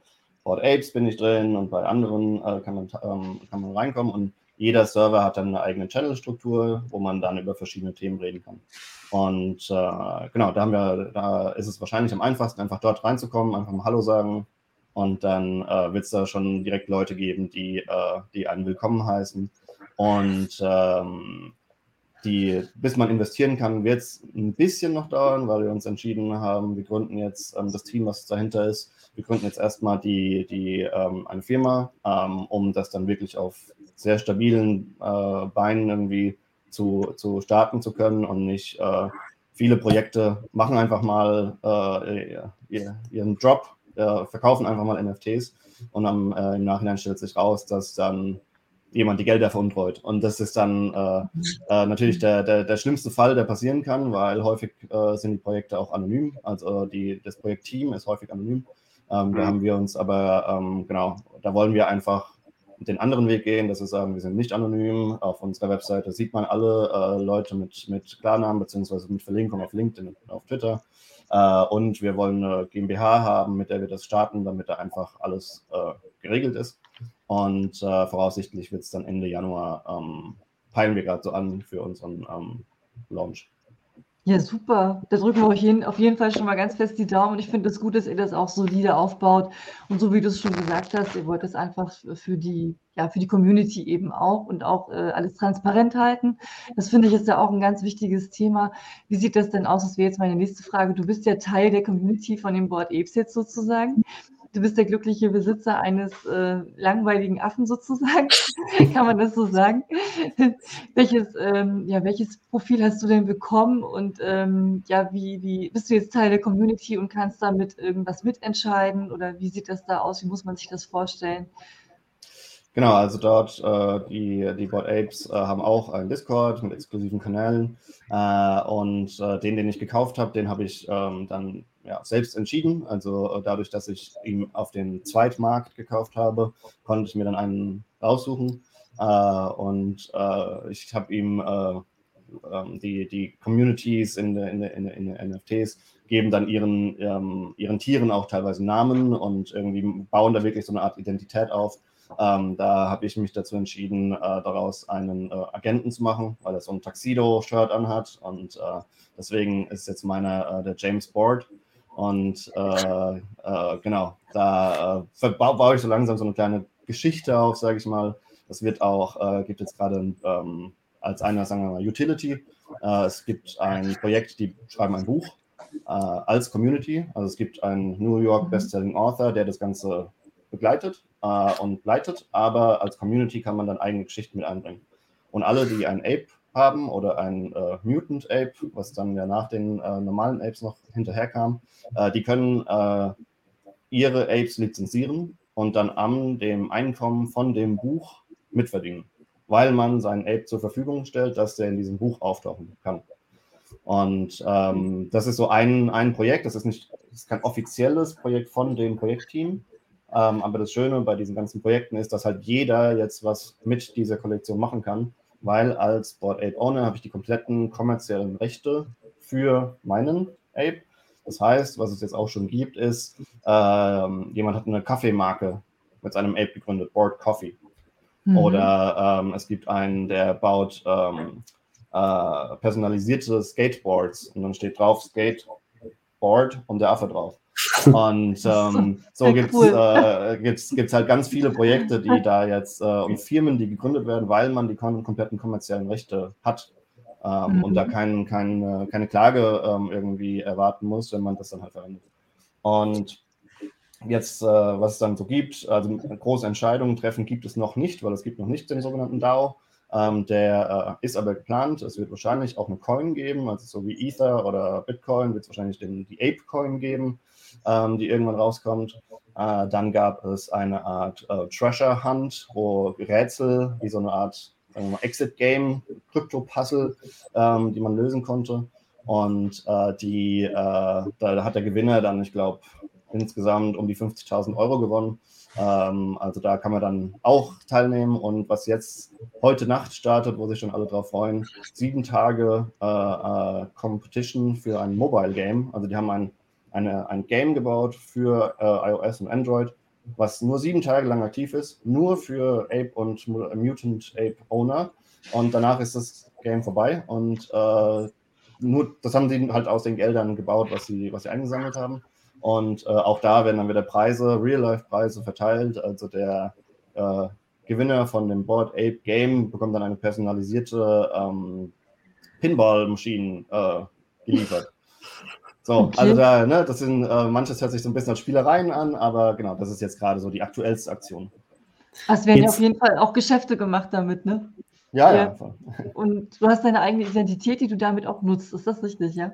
Board Apes bin ich drin und bei anderen äh, kann man ähm, kann man reinkommen und jeder Server hat dann eine eigene Channel-Struktur, wo man dann über verschiedene Themen reden kann. Und äh, genau, da wir, da ist es wahrscheinlich am einfachsten, einfach dort reinzukommen, einfach mal Hallo sagen. Und dann äh, wird es da schon direkt Leute geben, die, äh, die einen willkommen heißen. Und ähm, die, bis man investieren kann, wird es ein bisschen noch dauern, weil wir uns entschieden haben, wir gründen jetzt ähm, das Team, was dahinter ist. Wir gründen jetzt erstmal die, die, ähm, eine Firma, ähm, um das dann wirklich auf sehr stabilen äh, Beinen irgendwie zu, zu starten zu können und nicht äh, viele Projekte machen einfach mal äh, ihren Job, äh, verkaufen einfach mal NFTs und am, äh, im Nachhinein stellt sich raus, dass dann jemand die Gelder veruntreut. Und das ist dann äh, natürlich der, der, der schlimmste Fall, der passieren kann, weil häufig sind die Projekte auch anonym. Also die, das Projektteam ist häufig anonym. Ähm, da haben wir uns aber, ähm, genau, da wollen wir einfach den anderen Weg gehen, dass wir sagen, wir sind nicht anonym. Auf unserer Webseite sieht man alle äh, Leute mit, mit Klarnamen beziehungsweise mit Verlinkung auf LinkedIn und auf Twitter. Äh, und wir wollen eine GmbH haben, mit der wir das starten, damit da einfach alles äh, geregelt ist. Und äh, voraussichtlich wird es dann Ende Januar, ähm, peilen wir gerade so an für unseren ähm, Launch. Ja, super. Da drücken wir euch hin, auf jeden Fall schon mal ganz fest die Daumen. Und ich finde es das gut, dass ihr das auch solide aufbaut. Und so wie du es schon gesagt hast, ihr wollt es einfach für die, ja, für die Community eben auch und auch äh, alles transparent halten. Das finde ich ist ja auch ein ganz wichtiges Thema. Wie sieht das denn aus? Das wäre jetzt meine nächste Frage. Du bist ja Teil der Community von dem Board Apes jetzt sozusagen du bist der glückliche Besitzer eines äh, langweiligen Affen sozusagen, *laughs* kann man das so sagen? *laughs* welches, ähm, ja, welches Profil hast du denn bekommen und ähm, ja, wie, wie bist du jetzt Teil der Community und kannst damit irgendwas mitentscheiden oder wie sieht das da aus? Wie muss man sich das vorstellen? Genau, also dort, äh, die, die Board Apes äh, haben auch einen Discord mit exklusiven Kanälen äh, und äh, den, den ich gekauft habe, den habe ich ähm, dann ja, selbst entschieden. Also äh, dadurch, dass ich ihn auf dem Zweitmarkt gekauft habe, konnte ich mir dann einen raussuchen äh, und ich habe ihm ähm, die, die Communities in den in in in NFTs geben dann ihren, ähm, ihren Tieren auch teilweise Namen und irgendwie bauen da wirklich so eine Art Identität auf. Ähm, da habe ich mich dazu entschieden, äh, daraus einen äh, Agenten zu machen, weil er so ein Tuxedo-Shirt anhat. Und äh, deswegen ist jetzt meiner äh, der James Board. Und äh, äh, genau, da baue, baue ich so langsam so eine kleine Geschichte auf, sage ich mal. Das wird auch, gibt jetzt gerade ähm, als einer, sagen wir mal, Utility. es gibt ein Projekt, die schreiben ein Buch als Community. Also es gibt einen New York Bestselling Author, der das Ganze begleitet äh, und leitet, aber als Community kann man dann eigene Geschichten mit einbringen. Und alle, die ein Ape haben oder ein äh, Mutant Ape, was dann ja nach den äh, normalen Apes noch hinterherkam, äh, die können äh, ihre Apes lizenzieren und dann am dem Einkommen von dem Buch mitverdienen, weil man seinen Ape zur Verfügung stellt, dass der in diesem Buch auftauchen kann. Und ähm, das ist so ein, ein Projekt, das ist nicht das ist kein offizielles Projekt von dem Projektteam, ähm, aber das Schöne bei diesen ganzen Projekten ist, dass halt jeder jetzt was mit dieser Kollektion machen kann, weil als Board Ape Owner habe ich die kompletten kommerziellen Rechte für meinen Ape. Das heißt, was es jetzt auch schon gibt, ist, ähm, jemand hat eine Kaffeemarke mit seinem Ape gegründet, Board Coffee. Mhm. Oder ähm, es gibt einen, der baut ähm, äh, personalisierte Skateboards und dann steht drauf Skateboard und der Affe drauf. Und ähm, *laughs* so gibt es äh, gibt's, gibt's halt ganz viele Projekte, die *laughs* da jetzt äh, und Firmen, die gegründet werden, weil man die kompletten kommerziellen Rechte hat ähm, mhm. und da kein, kein, keine Klage ähm, irgendwie erwarten muss, wenn man das dann halt verwendet. Und Jetzt, äh, was es dann so gibt, also große Entscheidungen treffen gibt es noch nicht, weil es gibt noch nicht den sogenannten DAO. Ähm, der äh, ist aber geplant. Es wird wahrscheinlich auch eine Coin geben, also so wie Ether oder Bitcoin wird es wahrscheinlich den, die Ape-Coin geben, ähm, die irgendwann rauskommt. Äh, dann gab es eine Art äh, Treasure Hunt, wo Rätsel wie so eine Art Exit-Game, Krypto-Puzzle, ähm, die man lösen konnte. Und äh, die, äh, da hat der Gewinner dann, ich glaube, insgesamt um die 50.000 Euro gewonnen. Ähm, also da kann man dann auch teilnehmen. Und was jetzt heute Nacht startet, wo sich schon alle drauf freuen, sieben Tage äh, äh, Competition für ein Mobile Game. Also die haben ein, eine, ein Game gebaut für äh, iOS und Android, was nur sieben Tage lang aktiv ist, nur für Ape und Mutant Ape Owner. Und danach ist das Game vorbei. Und äh, nur, das haben sie halt aus den Geldern gebaut, was sie, was sie eingesammelt haben. Und äh, auch da werden dann wieder Preise, Real-Life-Preise verteilt. Also der äh, Gewinner von dem Board Ape Game bekommt dann eine personalisierte ähm, Pinball-Maschine äh, geliefert. So, okay. also da, ne, das sind, äh, manches hört sich so ein bisschen als Spielereien an, aber genau, das ist jetzt gerade so die aktuellste Aktion. Es werden ja auf jeden Fall auch Geschäfte gemacht damit, ne? Ja, ja. ja. Und du hast deine eigene Identität, die du damit auch nutzt. Ist das richtig, ja?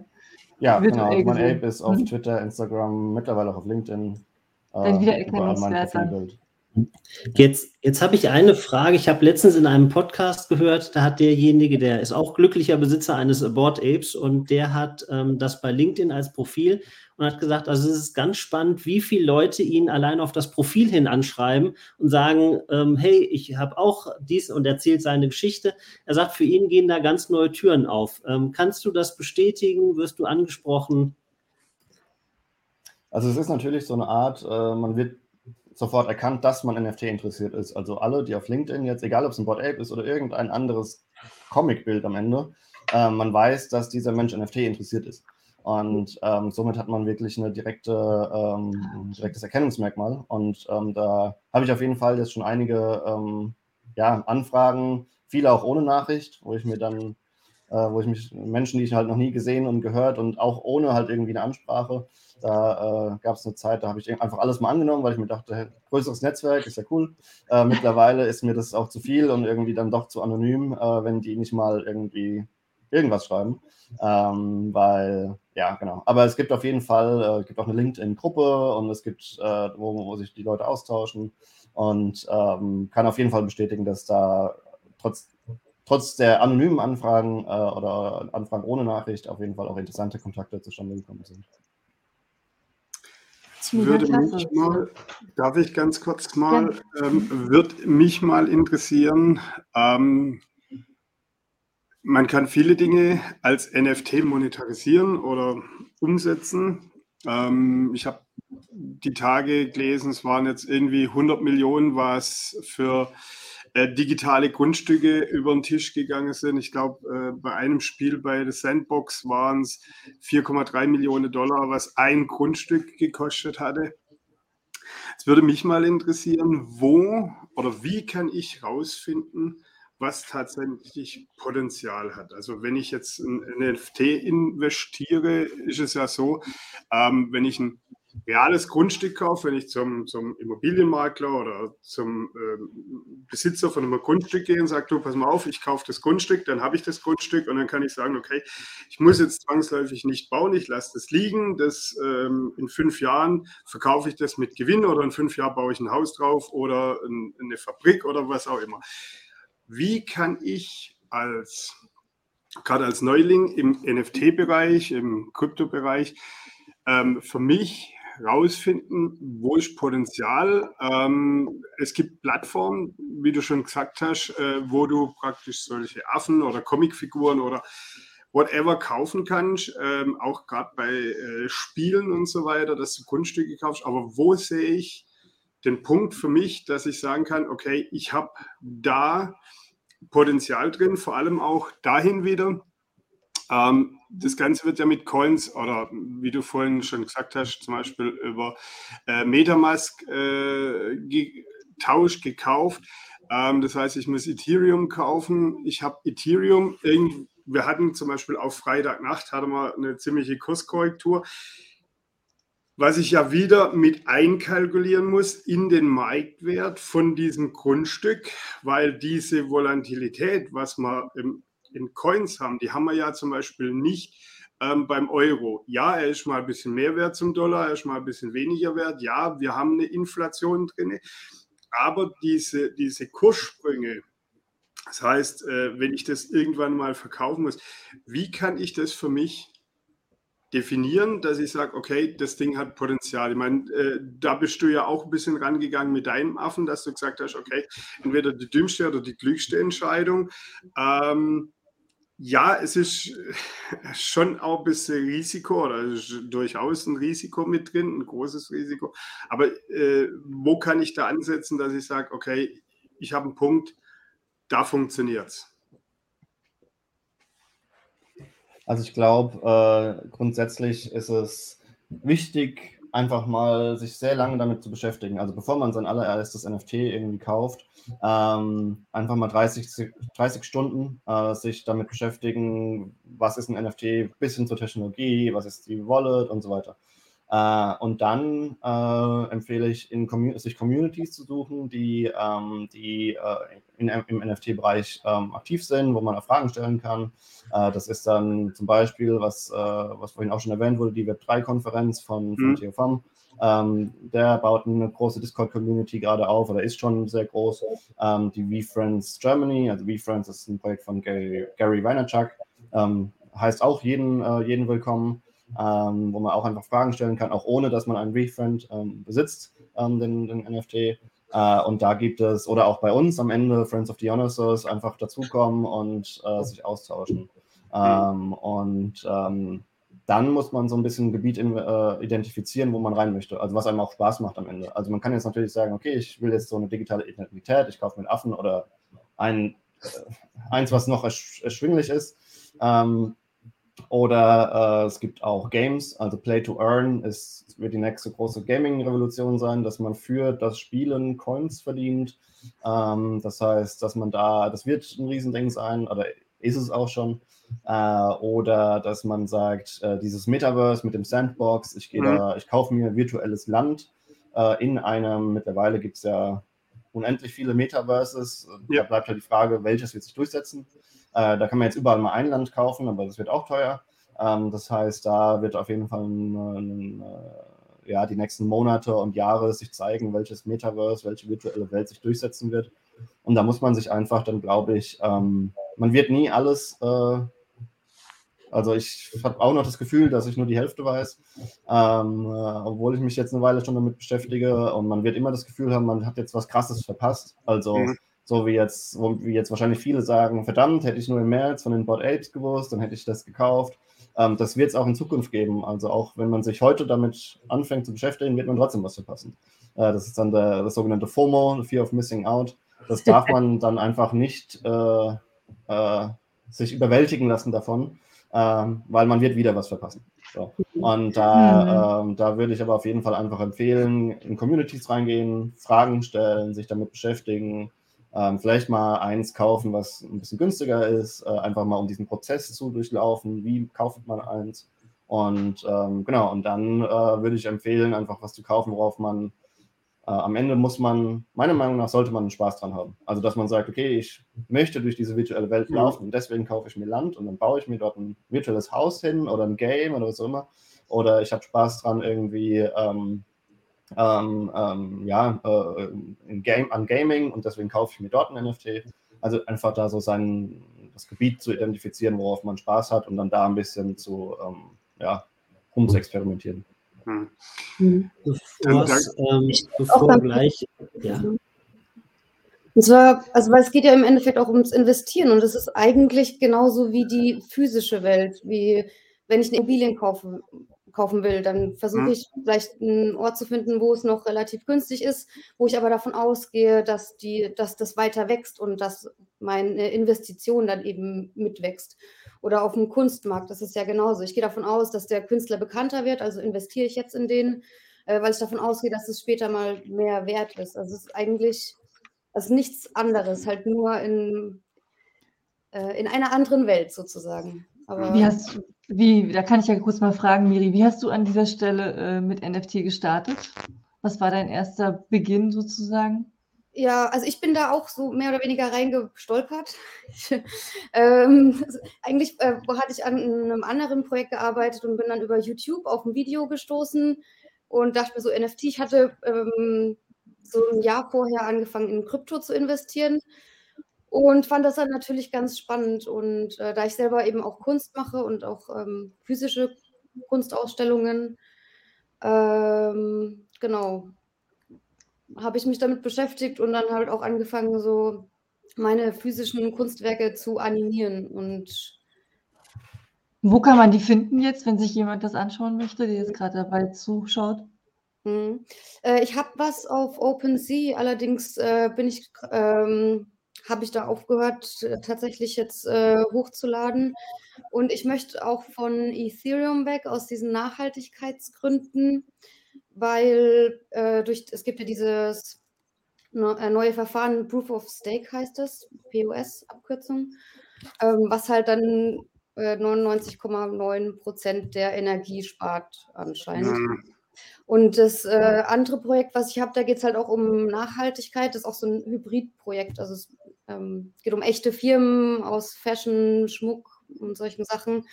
Ja, genau. Also mein Ape ist auf mhm. Twitter, Instagram, mittlerweile auch auf LinkedIn. Dann äh, wiedererkennungswert dann. Jetzt, jetzt habe ich eine Frage. Ich habe letztens in einem Podcast gehört, da hat derjenige, der ist auch glücklicher Besitzer eines Board Apes und der hat ähm, das bei LinkedIn als Profil und hat gesagt, also es ist ganz spannend, wie viele Leute ihn allein auf das Profil hin anschreiben und sagen, ähm, hey, ich habe auch dies und erzählt seine Geschichte. Er sagt, für ihn gehen da ganz neue Türen auf. Ähm, kannst du das bestätigen? Wirst du angesprochen? Also es ist natürlich so eine Art, äh, man wird sofort erkannt, dass man NFT interessiert ist. Also alle, die auf LinkedIn jetzt, egal ob es ein Bot Ape ist oder irgendein anderes Comicbild am Ende, äh, man weiß, dass dieser Mensch NFT interessiert ist. Und ähm, somit hat man wirklich eine direkte, ähm, ein direktes Erkennungsmerkmal. Und ähm, da habe ich auf jeden Fall jetzt schon einige ähm, ja, Anfragen, viele auch ohne Nachricht, wo ich mir dann, äh, wo ich mich Menschen, die ich halt noch nie gesehen und gehört und auch ohne halt irgendwie eine Ansprache, da äh, gab es eine Zeit, da habe ich einfach alles mal angenommen, weil ich mir dachte, größeres Netzwerk ist ja cool. Äh, mittlerweile ist mir das auch zu viel und irgendwie dann doch zu anonym, äh, wenn die nicht mal irgendwie irgendwas schreiben. Ähm, weil, ja, genau. Aber es gibt auf jeden Fall, äh, gibt auch eine LinkedIn-Gruppe und es gibt, äh, wo, wo, sich die Leute austauschen und ähm, kann auf jeden Fall bestätigen, dass da trotz, trotz der anonymen Anfragen äh, oder Anfragen ohne Nachricht auf jeden Fall auch interessante Kontakte zustande gekommen sind würde mich mal, darf ich ganz kurz mal, ja. ähm, würde mich mal interessieren, ähm, man kann viele Dinge als NFT monetarisieren oder umsetzen. Ähm, ich habe die Tage gelesen, es waren jetzt irgendwie 100 Millionen, was für äh, digitale Grundstücke über den Tisch gegangen sind. Ich glaube, äh, bei einem Spiel bei der Sandbox waren es 4,3 Millionen Dollar, was ein Grundstück gekostet hatte. Es würde mich mal interessieren, wo oder wie kann ich herausfinden, was tatsächlich Potenzial hat. Also wenn ich jetzt ein NFT investiere, ist es ja so, ähm, wenn ich ein reales Grundstück kaufe, wenn ich zum, zum Immobilienmakler oder zum ähm, Besitzer von einem Grundstück gehe und sage, du, pass mal auf, ich kaufe das Grundstück, dann habe ich das Grundstück und dann kann ich sagen, okay, ich muss jetzt zwangsläufig nicht bauen, ich lasse das liegen, das ähm, in fünf Jahren verkaufe ich das mit Gewinn oder in fünf Jahren baue ich ein Haus drauf oder ein, eine Fabrik oder was auch immer. Wie kann ich als gerade als Neuling im NFT-Bereich, im Krypto-Bereich, ähm, für mich rausfinden, wo ist Potenzial. Ähm, es gibt Plattformen, wie du schon gesagt hast, äh, wo du praktisch solche Affen oder Comicfiguren oder whatever kaufen kannst, ähm, auch gerade bei äh, Spielen und so weiter, dass du Kunststücke kaufst. Aber wo sehe ich den Punkt für mich, dass ich sagen kann, okay, ich habe da Potenzial drin, vor allem auch dahin wieder, ähm, das Ganze wird ja mit Coins oder wie du vorhin schon gesagt hast, zum Beispiel über äh, Metamask äh, getauscht, gekauft. Ähm, das heißt, ich muss Ethereum kaufen. Ich habe Ethereum. wir hatten zum Beispiel auf Freitagnacht hatten wir eine ziemliche Kurskorrektur. was ich ja wieder mit einkalkulieren muss in den Marktwert von diesem Grundstück, weil diese Volatilität, was wir in Coins haben, die haben wir ja zum Beispiel nicht ähm, beim Euro. Ja, er ist mal ein bisschen mehr wert zum Dollar, er ist mal ein bisschen weniger wert. Ja, wir haben eine Inflation drin, aber diese, diese Kurssprünge, das heißt, äh, wenn ich das irgendwann mal verkaufen muss, wie kann ich das für mich definieren, dass ich sage, okay, das Ding hat Potenzial. Ich meine, äh, da bist du ja auch ein bisschen rangegangen mit deinem Affen, dass du gesagt hast, okay, entweder die dümmste oder die klügste Entscheidung. Ähm, ja, es ist *laughs* schon auch ein bisschen Risiko oder durchaus ein Risiko mit drin, ein großes Risiko. Aber äh, wo kann ich da ansetzen, dass ich sage, okay, ich habe einen Punkt, da funktioniert es? Also ich glaube, äh, grundsätzlich ist es wichtig, einfach mal sich sehr lange damit zu beschäftigen. Also bevor man sein allererstes NFT irgendwie kauft, ähm, einfach mal 30, 30 Stunden äh, sich damit beschäftigen, was ist ein NFT, bisschen zur Technologie, was ist die Wallet und so weiter. Äh, und dann äh, empfehle ich, in sich Communities zu suchen, die, ähm, die äh, in, im NFT-Bereich ähm, aktiv sind, wo man auch Fragen stellen kann. Äh, das ist dann zum Beispiel, was, äh, was vorhin auch schon erwähnt wurde, die Web3-Konferenz von, von mhm. Theofam. Ähm, der baut eine große Discord-Community gerade auf oder ist schon sehr groß. Ähm, die VFriends Germany, also VFriends ist ein Projekt von Gary, Gary Vaynerchuk, ähm, heißt auch jeden, äh, jeden willkommen ähm, wo man auch einfach Fragen stellen kann, auch ohne dass man einen Refriend ähm, besitzt, ähm, den, den, NFT. Äh, und da gibt es, oder auch bei uns am Ende, Friends of the Honors, einfach dazukommen und äh, sich austauschen. Mhm. und ähm, dann muss man so ein bisschen ein Gebiet in, äh, identifizieren, wo man rein möchte. Also was einem auch Spaß macht am Ende. Also man kann jetzt natürlich sagen, okay, ich will jetzt so eine digitale Identität, ich kaufe mir einen Affen oder ein, äh, eins, was noch erschwinglich ist. Ähm, oder äh, es gibt auch Games, also Play to Earn ist, wird die nächste große Gaming-Revolution sein, dass man für das Spielen Coins verdient. Ähm, das heißt, dass man da, das wird ein Riesending sein, oder ist es auch schon. Äh, oder dass man sagt, äh, dieses Metaverse mit dem Sandbox, ich gehe mhm. da, ich kaufe mir virtuelles Land äh, in einem, mittlerweile gibt es ja unendlich viele Metaverses. Ja. Da bleibt ja die Frage, welches wird sich durchsetzen. Äh, da kann man jetzt überall mal ein Land kaufen, aber das wird auch teuer. Ähm, das heißt, da wird auf jeden Fall ein, ein, äh, ja, die nächsten Monate und Jahre sich zeigen, welches Metaverse, welche virtuelle Welt sich durchsetzen wird. Und da muss man sich einfach dann, glaube ich, ähm, man wird nie alles, äh, also ich habe auch noch das Gefühl, dass ich nur die Hälfte weiß, ähm, äh, obwohl ich mich jetzt eine Weile schon damit beschäftige und man wird immer das Gefühl haben, man hat jetzt was Krasses verpasst. Also mhm. So wie jetzt, wie jetzt wahrscheinlich viele sagen, verdammt, hätte ich nur im März von den Bot Apes gewusst, dann hätte ich das gekauft. Ähm, das wird es auch in Zukunft geben. Also auch wenn man sich heute damit anfängt zu beschäftigen, wird man trotzdem was verpassen. Äh, das ist dann der, das sogenannte FOMO, Fear of Missing Out. Das darf man *laughs* dann einfach nicht äh, äh, sich überwältigen lassen davon, ähm, weil man wird wieder was verpassen. So. Und da, mhm. ähm, da würde ich aber auf jeden Fall einfach empfehlen, in Communities reingehen, Fragen stellen, sich damit beschäftigen, ähm, vielleicht mal eins kaufen, was ein bisschen günstiger ist, äh, einfach mal um diesen Prozess zu durchlaufen. Wie kauft man eins? Und ähm, genau, und dann äh, würde ich empfehlen, einfach was zu kaufen, worauf man äh, am Ende muss man, meiner Meinung nach, sollte man einen Spaß dran haben. Also, dass man sagt, okay, ich möchte durch diese virtuelle Welt mhm. laufen und deswegen kaufe ich mir Land und dann baue ich mir dort ein virtuelles Haus hin oder ein Game oder was auch immer. Oder ich habe Spaß dran, irgendwie ähm, ähm, ähm, ja, äh, Game, an Gaming und deswegen kaufe ich mir dort ein NFT. Also einfach da so sein, das Gebiet zu identifizieren, worauf man Spaß hat und dann da ein bisschen zu, ähm, ja, rumzuexperimentieren. Hm. Mhm. Bevor, ähm, bevor gleich, ja. Und zwar, also weil es geht ja im Endeffekt auch ums Investieren und es ist eigentlich genauso wie die physische Welt, wie wenn ich eine Immobilien kaufe kaufen will, dann versuche mhm. ich vielleicht einen Ort zu finden, wo es noch relativ günstig ist, wo ich aber davon ausgehe, dass, die, dass das weiter wächst und dass meine Investition dann eben mitwächst. Oder auf dem Kunstmarkt, das ist ja genauso. Ich gehe davon aus, dass der Künstler bekannter wird, also investiere ich jetzt in den, äh, weil ich davon ausgehe, dass es später mal mehr wert ist. Also es ist eigentlich also nichts anderes, halt nur in, äh, in einer anderen Welt sozusagen. Aber wie, hast, Wie, da kann ich ja kurz mal fragen, Miri, wie hast du an dieser Stelle äh, mit NFT gestartet? Was war dein erster Beginn sozusagen? Ja, also ich bin da auch so mehr oder weniger reingestolpert. ähm, eigentlich äh, hatte ich an einem anderen Projekt gearbeitet und bin dann über YouTube auf ein Video gestoßen und dachte mir so, NFT, ich hatte ähm, so ein Jahr vorher angefangen, in Krypto zu investieren und fand das dann natürlich ganz spannend. Und äh, da ich selber eben auch Kunst mache und auch ähm, physische Kunstausstellungen, ähm, genau, habe ich mich damit beschäftigt und dann halt auch angefangen, so meine physischen Kunstwerke zu animieren. Und wo kann man die finden jetzt, wenn sich jemand das anschauen möchte, der jetzt gerade dabei zuschaut? Hm. Äh, ich habe was auf OpenSea, allerdings äh, bin ich, ähm, habe ich da aufgehört, äh, tatsächlich jetzt äh, hochzuladen. Und ich möchte auch von Ethereum weg aus diesen Nachhaltigkeitsgründen weil äh, durch, es gibt ja dieses äh, neue Verfahren, Proof of Stake heißt es, POS-Abkürzung, ähm, was halt dann äh, 99,9 Prozent der Energie spart anscheinend. Mhm. Und das äh, andere Projekt, was ich habe, da geht es halt auch um Nachhaltigkeit. Das ist auch so ein Hybridprojekt. Also es ähm, geht um echte Firmen aus Fashion, Schmuck und solchen Sachen.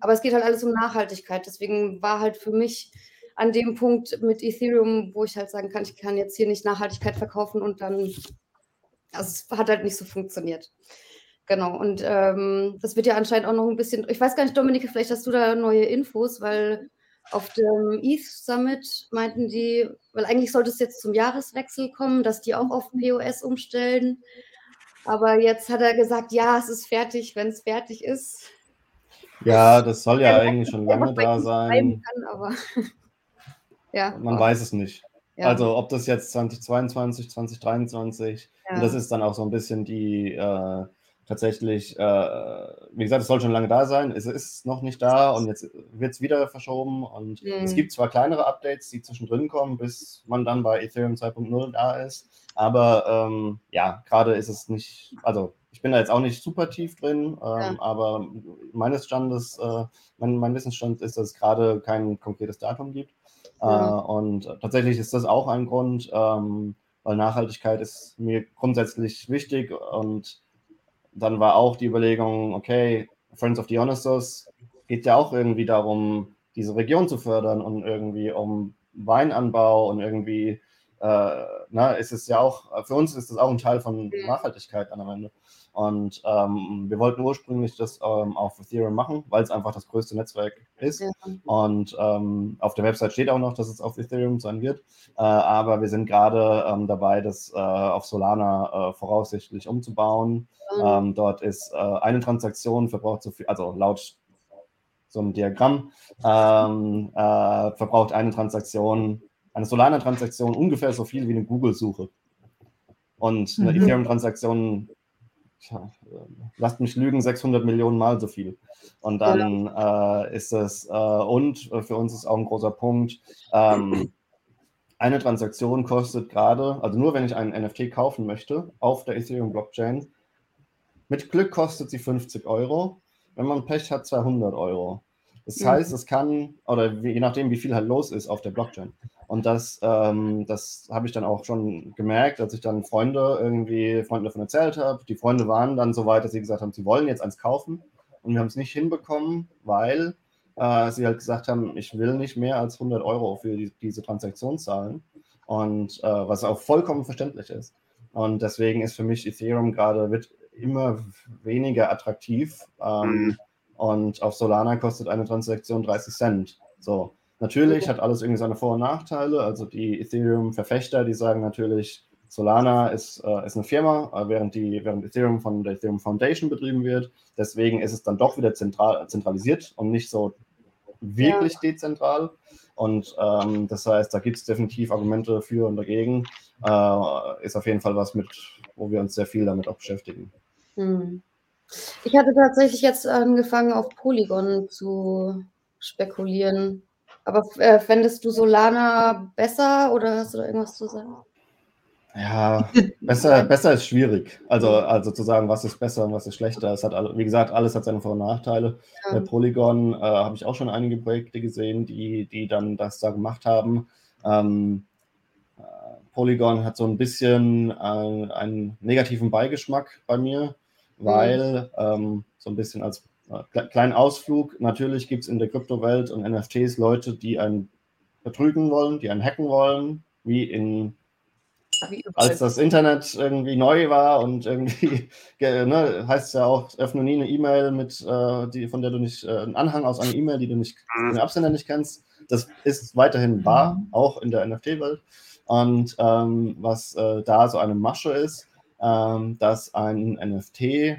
Aber es geht halt alles um Nachhaltigkeit. Deswegen war halt für mich an dem Punkt mit Ethereum, wo ich halt sagen kann, ich kann jetzt hier nicht Nachhaltigkeit verkaufen und dann, also es hat halt nicht so funktioniert. Genau, und ähm, das wird ja anscheinend auch noch ein bisschen, ich weiß gar nicht, Dominik, vielleicht hast du da neue Infos, weil auf dem ETH Summit meinten die, weil eigentlich sollte es jetzt zum Jahreswechsel kommen, dass die auch auf POS umstellen. Aber jetzt hat er gesagt, ja, es ist fertig, wenn es fertig ist. Ja, das soll ja eigentlich schon lange da sein. Kann, aber *laughs* ja. Man weiß es nicht. Ja. Also ob das jetzt 2022, 2023, ja. und das ist dann auch so ein bisschen die äh, tatsächlich, äh, wie gesagt, es soll schon lange da sein, es ist noch nicht da und jetzt wird es wieder verschoben und mhm. es gibt zwar kleinere Updates, die zwischendrin kommen, bis man dann bei Ethereum 2.0 da ist, aber ähm, ja, gerade ist es nicht, also ich bin da jetzt auch nicht super tief drin, ähm, ja. aber meines Standes, äh, mein, mein Wissensstand ist, dass es gerade kein konkretes Datum gibt. Ja. Äh, und tatsächlich ist das auch ein Grund, ähm, weil Nachhaltigkeit ist mir grundsätzlich wichtig. Und dann war auch die Überlegung, okay, Friends of the Dionysos geht ja auch irgendwie darum, diese Region zu fördern und irgendwie um Weinanbau und irgendwie, äh, na, ist es ja auch, für uns ist das auch ein Teil von Nachhaltigkeit an am Ende. Und ähm, wir wollten ursprünglich das ähm, auf Ethereum machen, weil es einfach das größte Netzwerk ist. Ja. Und ähm, auf der Website steht auch noch, dass es auf Ethereum sein wird. Äh, aber wir sind gerade ähm, dabei, das äh, auf Solana äh, voraussichtlich umzubauen. Mhm. dort ist äh, eine Transaktion verbraucht so viel, also laut so einem Diagramm, ähm, äh, verbraucht eine Transaktion, eine Solana-Transaktion ungefähr so viel wie eine Google-Suche. Und eine mhm. Ethereum-Transaktion lasst mich lügen, 600 Millionen Mal so viel. Und dann ja. äh, ist es, äh, und äh, für uns ist auch ein großer Punkt, ähm, eine Transaktion kostet gerade, also nur wenn ich einen NFT kaufen möchte, auf der Ethereum Blockchain, mit Glück kostet sie 50 Euro, wenn man Pech hat 200 Euro. Das mhm. heißt, es kann, oder je nachdem, wie viel halt los ist auf der Blockchain. Und das, ähm, das habe ich dann auch schon gemerkt, als ich dann Freunde irgendwie, Freunde davon erzählt habe. Die Freunde waren dann so weit, dass sie gesagt haben, sie wollen jetzt eins kaufen. Und wir haben es nicht hinbekommen, weil äh, sie halt gesagt haben, ich will nicht mehr als 100 Euro für die, diese Transaktion zahlen. Und äh, was auch vollkommen verständlich ist. Und deswegen ist für mich Ethereum gerade, wird immer weniger attraktiv. Ähm, mhm und auf Solana kostet eine Transaktion 30 Cent. So. Natürlich hat alles irgendwie seine Vor- und Nachteile. Also die Ethereum-Verfechter, die sagen natürlich, Solana ist, äh, ist eine Firma, äh, während, die, während Ethereum von der Ethereum Foundation betrieben wird. Deswegen ist es dann doch wieder zentral, zentralisiert und nicht so wirklich ja. dezentral. Und ähm, das heißt, da gibt es definitiv Argumente für und dagegen. Äh, ist auf jeden Fall was mit, wo wir uns sehr viel damit auch beschäftigen. Hm. Ich hatte tatsächlich jetzt angefangen, auf Polygon zu spekulieren. Aber äh, fändest du Solana besser oder hast du da irgendwas zu sagen? Ja, besser, besser ist schwierig. Also, also zu sagen, was ist besser und was ist schlechter. Es hat, wie gesagt, alles hat seine Vor- und Nachteile. Ja. Bei Polygon äh, habe ich auch schon einige Projekte gesehen, die, die dann das da gemacht haben. Ähm, äh, Polygon hat so ein bisschen äh, einen negativen Beigeschmack bei mir, weil mhm. ähm, so ein bisschen als äh, kleinen Ausflug, natürlich gibt es in der Kryptowelt und NFTs Leute, die einen betrügen wollen, die einen hacken wollen, wie in als das Internet irgendwie neu war und irgendwie, *laughs* ne, heißt es ja auch, öffne nie eine E-Mail mit, äh, die, von der du nicht, äh, einen Anhang aus einer E-Mail, die du nicht, mhm. den Absender nicht kennst. Das ist weiterhin wahr, mhm. auch in der NFT-Welt. Und ähm, was äh, da so eine Masche ist, ähm, dass ein NFT äh,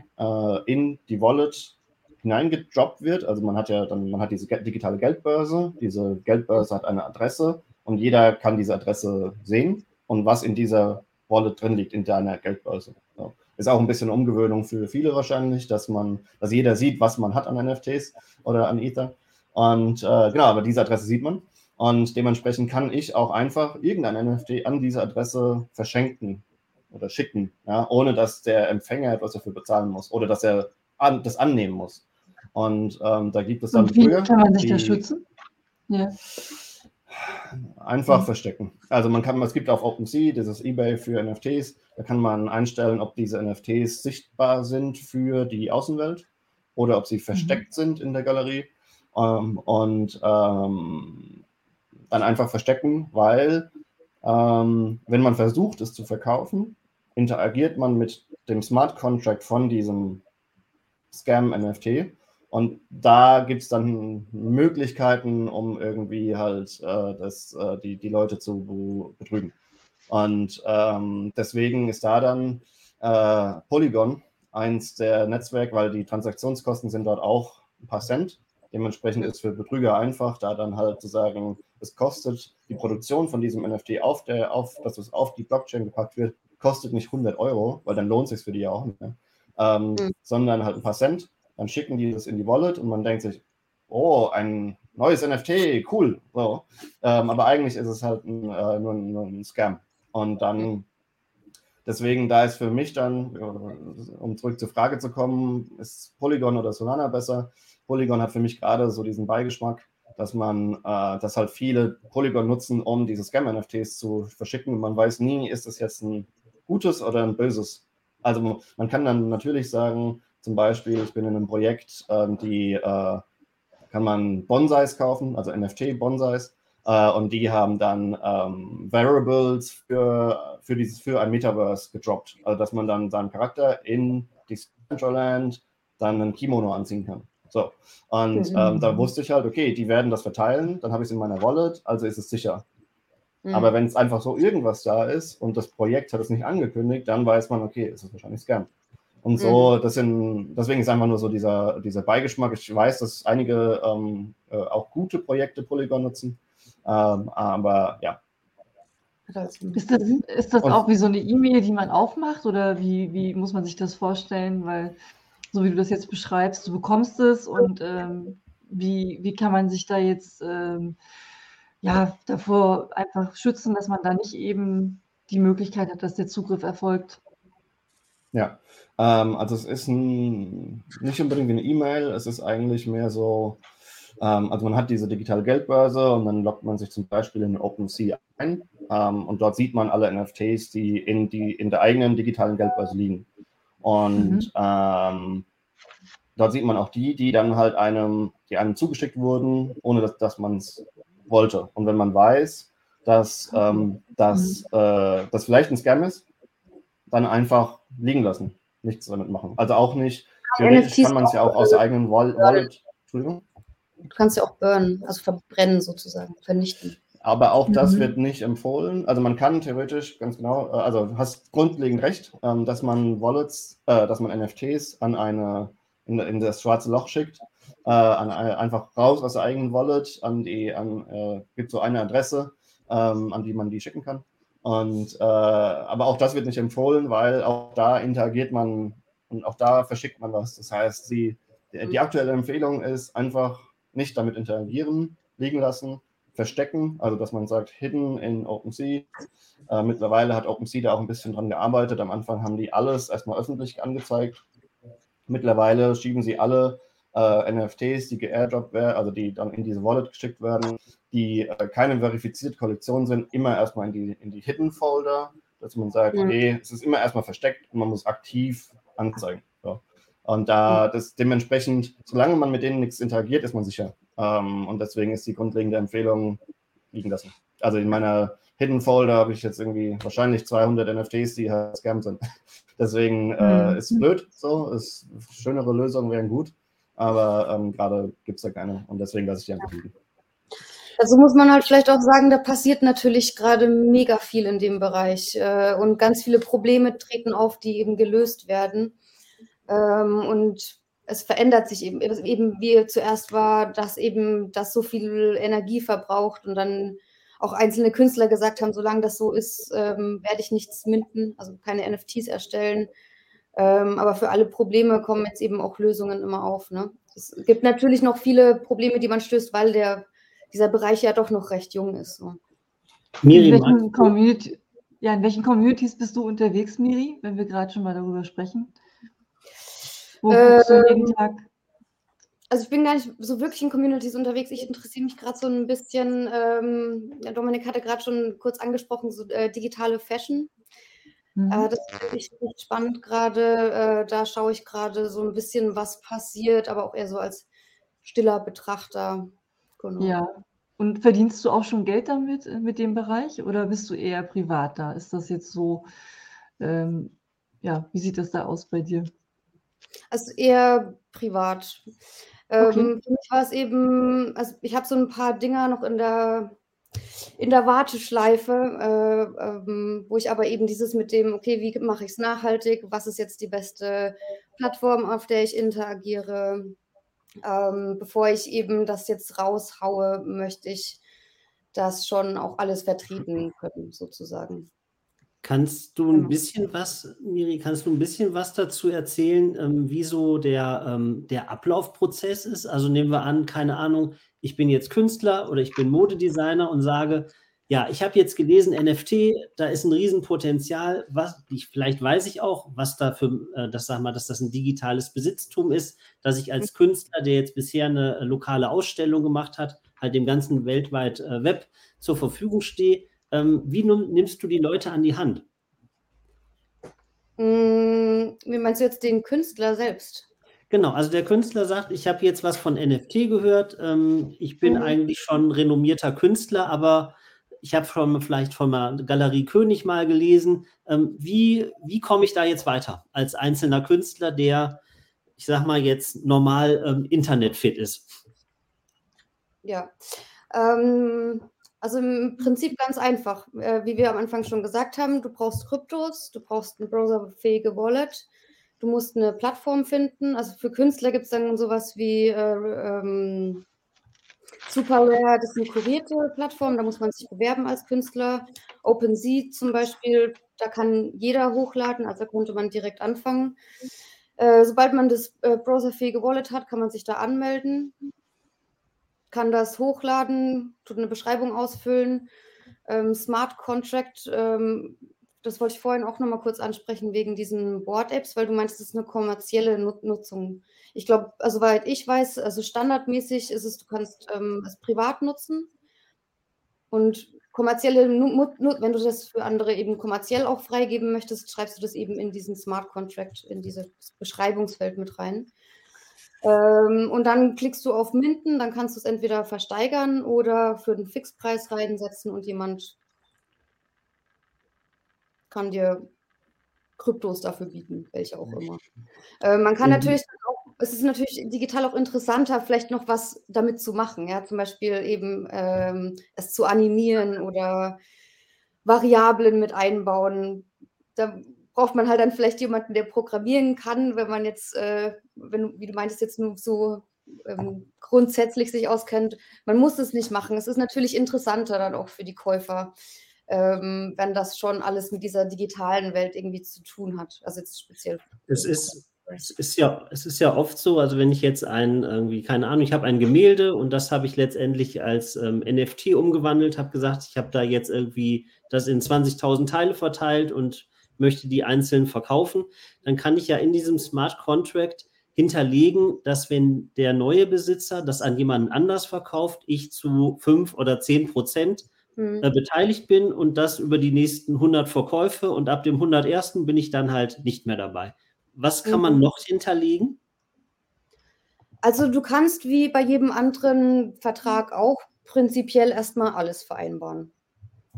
in die Wallet hineingedroppt wird. Also man hat ja dann, man hat diese digitale Geldbörse. Diese Geldbörse hat eine Adresse und jeder kann diese Adresse sehen und was in dieser Wallet drin liegt, in deiner Geldbörse. So. Ist auch ein bisschen Umgewöhnung für viele wahrscheinlich, dass man, dass jeder sieht, was man hat an NFTs oder an Ether. Und äh, genau, aber diese Adresse sieht man. Und dementsprechend kann ich auch einfach irgendein NFT an diese Adresse verschenken oder schicken, ja, ohne dass der Empfänger etwas dafür bezahlen muss oder dass er an, das annehmen muss. Und ähm, da gibt es dann. Und wie früher, kann man sich da schützen? Ja. Einfach mhm. verstecken. Also man kann, es gibt auf OpenSea dieses eBay für NFTs, da kann man einstellen, ob diese NFTs sichtbar sind für die Außenwelt oder ob sie versteckt mhm. sind in der Galerie. Ähm, und ähm, dann einfach verstecken, weil ähm, wenn man versucht, es zu verkaufen, interagiert man mit dem Smart Contract von diesem Scam-NFT und da gibt es dann Möglichkeiten, um irgendwie halt äh, das, äh, die, die Leute zu betrügen. Und ähm, deswegen ist da dann äh, Polygon eins der Netzwerke, weil die Transaktionskosten sind dort auch ein paar Cent. Dementsprechend ist für Betrüger einfach, da dann halt zu sagen, es kostet die Produktion von diesem NFT auf der, auf, dass es auf die Blockchain gepackt wird, kostet nicht 100 Euro, weil dann lohnt es sich für die ja auch nicht mehr, ähm, mhm. sondern halt ein paar Cent. Dann schicken die das in die Wallet und man denkt sich, oh, ein neues NFT, cool. So. Ähm, aber eigentlich ist es halt ein, äh, nur, ein, nur, ein, Scam. Und dann, deswegen, da ist für mich dann, um zurück zur Frage zu kommen, ist Polygon oder Solana besser? Polygon hat für mich gerade so diesen Beigeschmack, dass man, äh, dass halt viele Polygon nutzen, um diese Scam-NFTs zu verschicken. Man weiß nie, ist das jetzt ein gutes oder ein böses. Also man kann dann natürlich sagen, zum Beispiel, ich bin in einem Projekt, ähm, die äh, kann man Bonsais kaufen, also NFT-Bonsais. Äh, und die haben dann ähm, Variables für, für, dieses, für ein Metaverse gedroppt. Also dass man dann seinen Charakter in Decentraland dann ein Kimono anziehen kann. So. Und mhm. ähm, da wusste ich halt, okay, die werden das verteilen, dann habe ich es in meiner Wallet, also ist es sicher. Mhm. Aber wenn es einfach so irgendwas da ist und das Projekt hat es nicht angekündigt, dann weiß man, okay, ist es wahrscheinlich Scam. Und so, mhm. das sind, deswegen ist einfach nur so dieser, dieser Beigeschmack. Ich weiß, dass einige ähm, äh, auch gute Projekte Polygon nutzen, ähm, aber ja. Ist das, ist das auch wie so eine E-Mail, die man aufmacht oder wie, wie muss man sich das vorstellen? Weil, so wie du das jetzt beschreibst, du bekommst es und ähm, wie, wie kann man sich da jetzt ähm, ja, davor einfach schützen, dass man da nicht eben die Möglichkeit hat, dass der Zugriff erfolgt? Ja, ähm, also es ist ein, nicht unbedingt eine E-Mail, es ist eigentlich mehr so, ähm, also man hat diese digitale Geldbörse und dann loggt man sich zum Beispiel in OpenSea ein ähm, und dort sieht man alle NFTs, die in, die in der eigenen digitalen Geldbörse liegen. Und mhm. Ähm, dort sieht man auch die, die dann halt einem, die einem zugeschickt wurden, ohne dass, dass man es wollte. Und wenn man weiß, dass, ähm, dass mhm. äh, das vielleicht ein Scam ist, dann einfach liegen lassen nichts damit machen. Also auch nicht, theoretisch kann man es ja auch aus der eigenen Wallet, Entschuldigung. Du kannst ja auch burnen, also verbrennen sozusagen, vernichten. Aber auch das mhm. wird nicht empfohlen. Also man kann theoretisch ganz genau, äh, also du hast grundlegend recht, ähm, dass man Wallets, äh, dass man NFTs an eine in, in das schwarze Loch schickt, äh, an, einfach raus aus der eigenen Wallet, an die, an, äh, gibt so eine Adresse, ähm, an die man die schicken kann. Und, äh, aber auch das wird nicht empfohlen, weil auch da interagiert man und auch da verschickt man was. Das heißt, sie, die, die aktuelle Empfehlung ist einfach nicht damit interagieren, liegen lassen, verstecken, also dass man sagt, hidden in OpenSea. Äh, mittlerweile hat OpenSea da auch ein bisschen dran gearbeitet. Am Anfang haben die alles erstmal öffentlich angezeigt. Mittlerweile schieben sie alle äh, NFTs, die geairdroppt werden, also die dann in diese Wallet geschickt werden, die äh, keine verifizierte Kollektion sind, immer erstmal in die, in die Hidden Folder, dass man sagt, mhm. okay, es ist immer erstmal versteckt und man muss aktiv anzeigen. So. Und da das dementsprechend, solange man mit denen nichts interagiert, ist man sicher. Ähm, und deswegen ist die grundlegende Empfehlung liegen lassen. Also in meiner Hidden Folder habe ich jetzt irgendwie wahrscheinlich 200 NFTs, die halt scam sind. *laughs* deswegen äh, mhm. ist blöd so, ist, schönere Lösungen wären gut, aber ähm, gerade gibt es da keine und deswegen lasse ich die einfach liegen. Also muss man halt vielleicht auch sagen, da passiert natürlich gerade mega viel in dem Bereich äh, und ganz viele Probleme treten auf, die eben gelöst werden. Ähm, und es verändert sich eben, eben wie zuerst war, dass eben das so viel Energie verbraucht und dann auch einzelne Künstler gesagt haben, solange das so ist, ähm, werde ich nichts minden, also keine NFTs erstellen. Ähm, aber für alle Probleme kommen jetzt eben auch Lösungen immer auf. Ne? Es gibt natürlich noch viele Probleme, die man stößt, weil der, dieser Bereich ja doch noch recht jung ist. So. Miri, in welchen, Community, ja, in welchen Communities bist du unterwegs, Miri, wenn wir gerade schon mal darüber sprechen? Wo ähm, du jeden Tag? Also ich bin gar nicht so wirklich in Communities unterwegs. Ich interessiere mich gerade so ein bisschen, ähm, ja, Dominik hatte gerade schon kurz angesprochen, so äh, digitale Fashion. Mhm. Äh, das finde ich spannend gerade. Äh, da schaue ich gerade so ein bisschen, was passiert, aber auch eher so als stiller Betrachter. Genau. Ja. Und verdienst du auch schon Geld damit, äh, mit dem Bereich, oder bist du eher privat da? Ist das jetzt so, ähm, ja, wie sieht das da aus bei dir? Also eher privat. Okay. Ähm, für mich war es eben, also ich habe so ein paar Dinger noch in der, in der Warteschleife, äh, ähm, wo ich aber eben dieses mit dem, okay, wie mache ich es nachhaltig, was ist jetzt die beste Plattform, auf der ich interagiere, ähm, bevor ich eben das jetzt raushaue, möchte ich das schon auch alles vertreten *laughs* können, sozusagen. Kannst du ein genau. bisschen was, Miri, kannst du ein bisschen was dazu erzählen, ähm, wie so der, ähm, der Ablaufprozess ist? Also nehmen wir an, keine Ahnung, ich bin jetzt Künstler oder ich bin Modedesigner und sage, ja, ich habe jetzt gelesen, NFT, da ist ein Riesenpotenzial. Was, ich, vielleicht weiß ich auch, was da für, äh, das sag mal, dass das ein digitales Besitztum ist, dass ich als mhm. Künstler, der jetzt bisher eine lokale Ausstellung gemacht hat, halt dem ganzen weltweit äh, Web zur Verfügung stehe ähm, wie nimmst du die Leute an die Hand? Hm, wie meinst du jetzt den Künstler selbst? Genau, also der Künstler sagt, ich habe jetzt was von NFT gehört, ähm, ich bin mhm. eigentlich schon renommierter Künstler, aber ich habe schon vielleicht von der Galerie König mal gelesen. Ähm, wie wie komme ich da jetzt weiter als einzelner Künstler, der, ich sag mal, jetzt normal ähm, internetfit ist? Ja, ähm, also im Prinzip ganz einfach. Äh, wie wir am Anfang schon gesagt haben, du brauchst Kryptos, du brauchst eine browserfähige Wallet, du musst eine Plattform finden. Also für Künstler gibt es dann sowas wie äh, ähm, SuperRare, das ist eine kurierte Plattform, da muss man sich bewerben als Künstler. OpenSea zum Beispiel, da kann jeder hochladen, also konnte man direkt anfangen. Äh, sobald man das äh, browserfähige Wallet hat, kann man sich da anmelden kann das hochladen, tut eine Beschreibung ausfüllen. Ähm, Smart Contract, ähm, das wollte ich vorhin auch nochmal kurz ansprechen wegen diesen Board-Apps, weil du meinst, es ist eine kommerzielle Nut Nutzung. Ich glaube, also soweit ich weiß, also standardmäßig ist es, du kannst ähm, es privat nutzen und kommerzielle, wenn du das für andere eben kommerziell auch freigeben möchtest, schreibst du das eben in diesen Smart Contract, in dieses Beschreibungsfeld mit rein. Ähm, und dann klickst du auf Minden, dann kannst du es entweder versteigern oder für den Fixpreis reinsetzen und jemand kann dir Kryptos dafür bieten, welche auch immer. Äh, man kann mhm. natürlich auch, es ist natürlich digital auch interessanter, vielleicht noch was damit zu machen, ja, zum Beispiel eben ähm, es zu animieren oder Variablen mit einbauen. Da braucht man halt dann vielleicht jemanden, der programmieren kann, wenn man jetzt, äh, wenn, wie du meintest, jetzt nur so ähm, grundsätzlich sich auskennt. Man muss es nicht machen. Es ist natürlich interessanter dann auch für die Käufer, ähm, wenn das schon alles mit dieser digitalen Welt irgendwie zu tun hat. Also jetzt speziell. Es ist, es ist ja, es ist ja oft so, also wenn ich jetzt ein, irgendwie, keine Ahnung, ich habe ein Gemälde und das habe ich letztendlich als ähm, NFT umgewandelt, habe gesagt, ich habe da jetzt irgendwie das in 20.000 Teile verteilt und möchte die einzeln verkaufen, dann kann ich ja in diesem Smart Contract hinterlegen, dass wenn der neue Besitzer das an jemanden anders verkauft, ich zu 5 oder 10 Prozent hm. äh, beteiligt bin und das über die nächsten 100 Verkäufe und ab dem 101. bin ich dann halt nicht mehr dabei. Was kann man mhm. noch hinterlegen? Also du kannst wie bei jedem anderen Vertrag auch prinzipiell erstmal alles vereinbaren.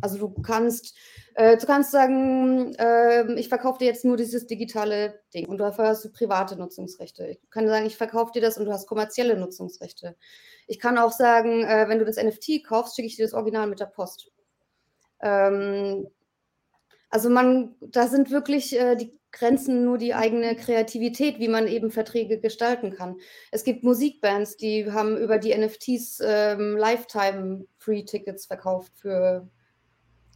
Also du kannst, äh, du kannst sagen, äh, ich verkaufe dir jetzt nur dieses digitale Ding und dafür hast du private Nutzungsrechte. Ich kann sagen, ich verkaufe dir das und du hast kommerzielle Nutzungsrechte. Ich kann auch sagen, äh, wenn du das NFT kaufst, schicke ich dir das Original mit der Post. Ähm, also man, da sind wirklich äh, die Grenzen nur die eigene Kreativität, wie man eben Verträge gestalten kann. Es gibt Musikbands, die haben über die NFTs ähm, Lifetime-Free-Tickets verkauft für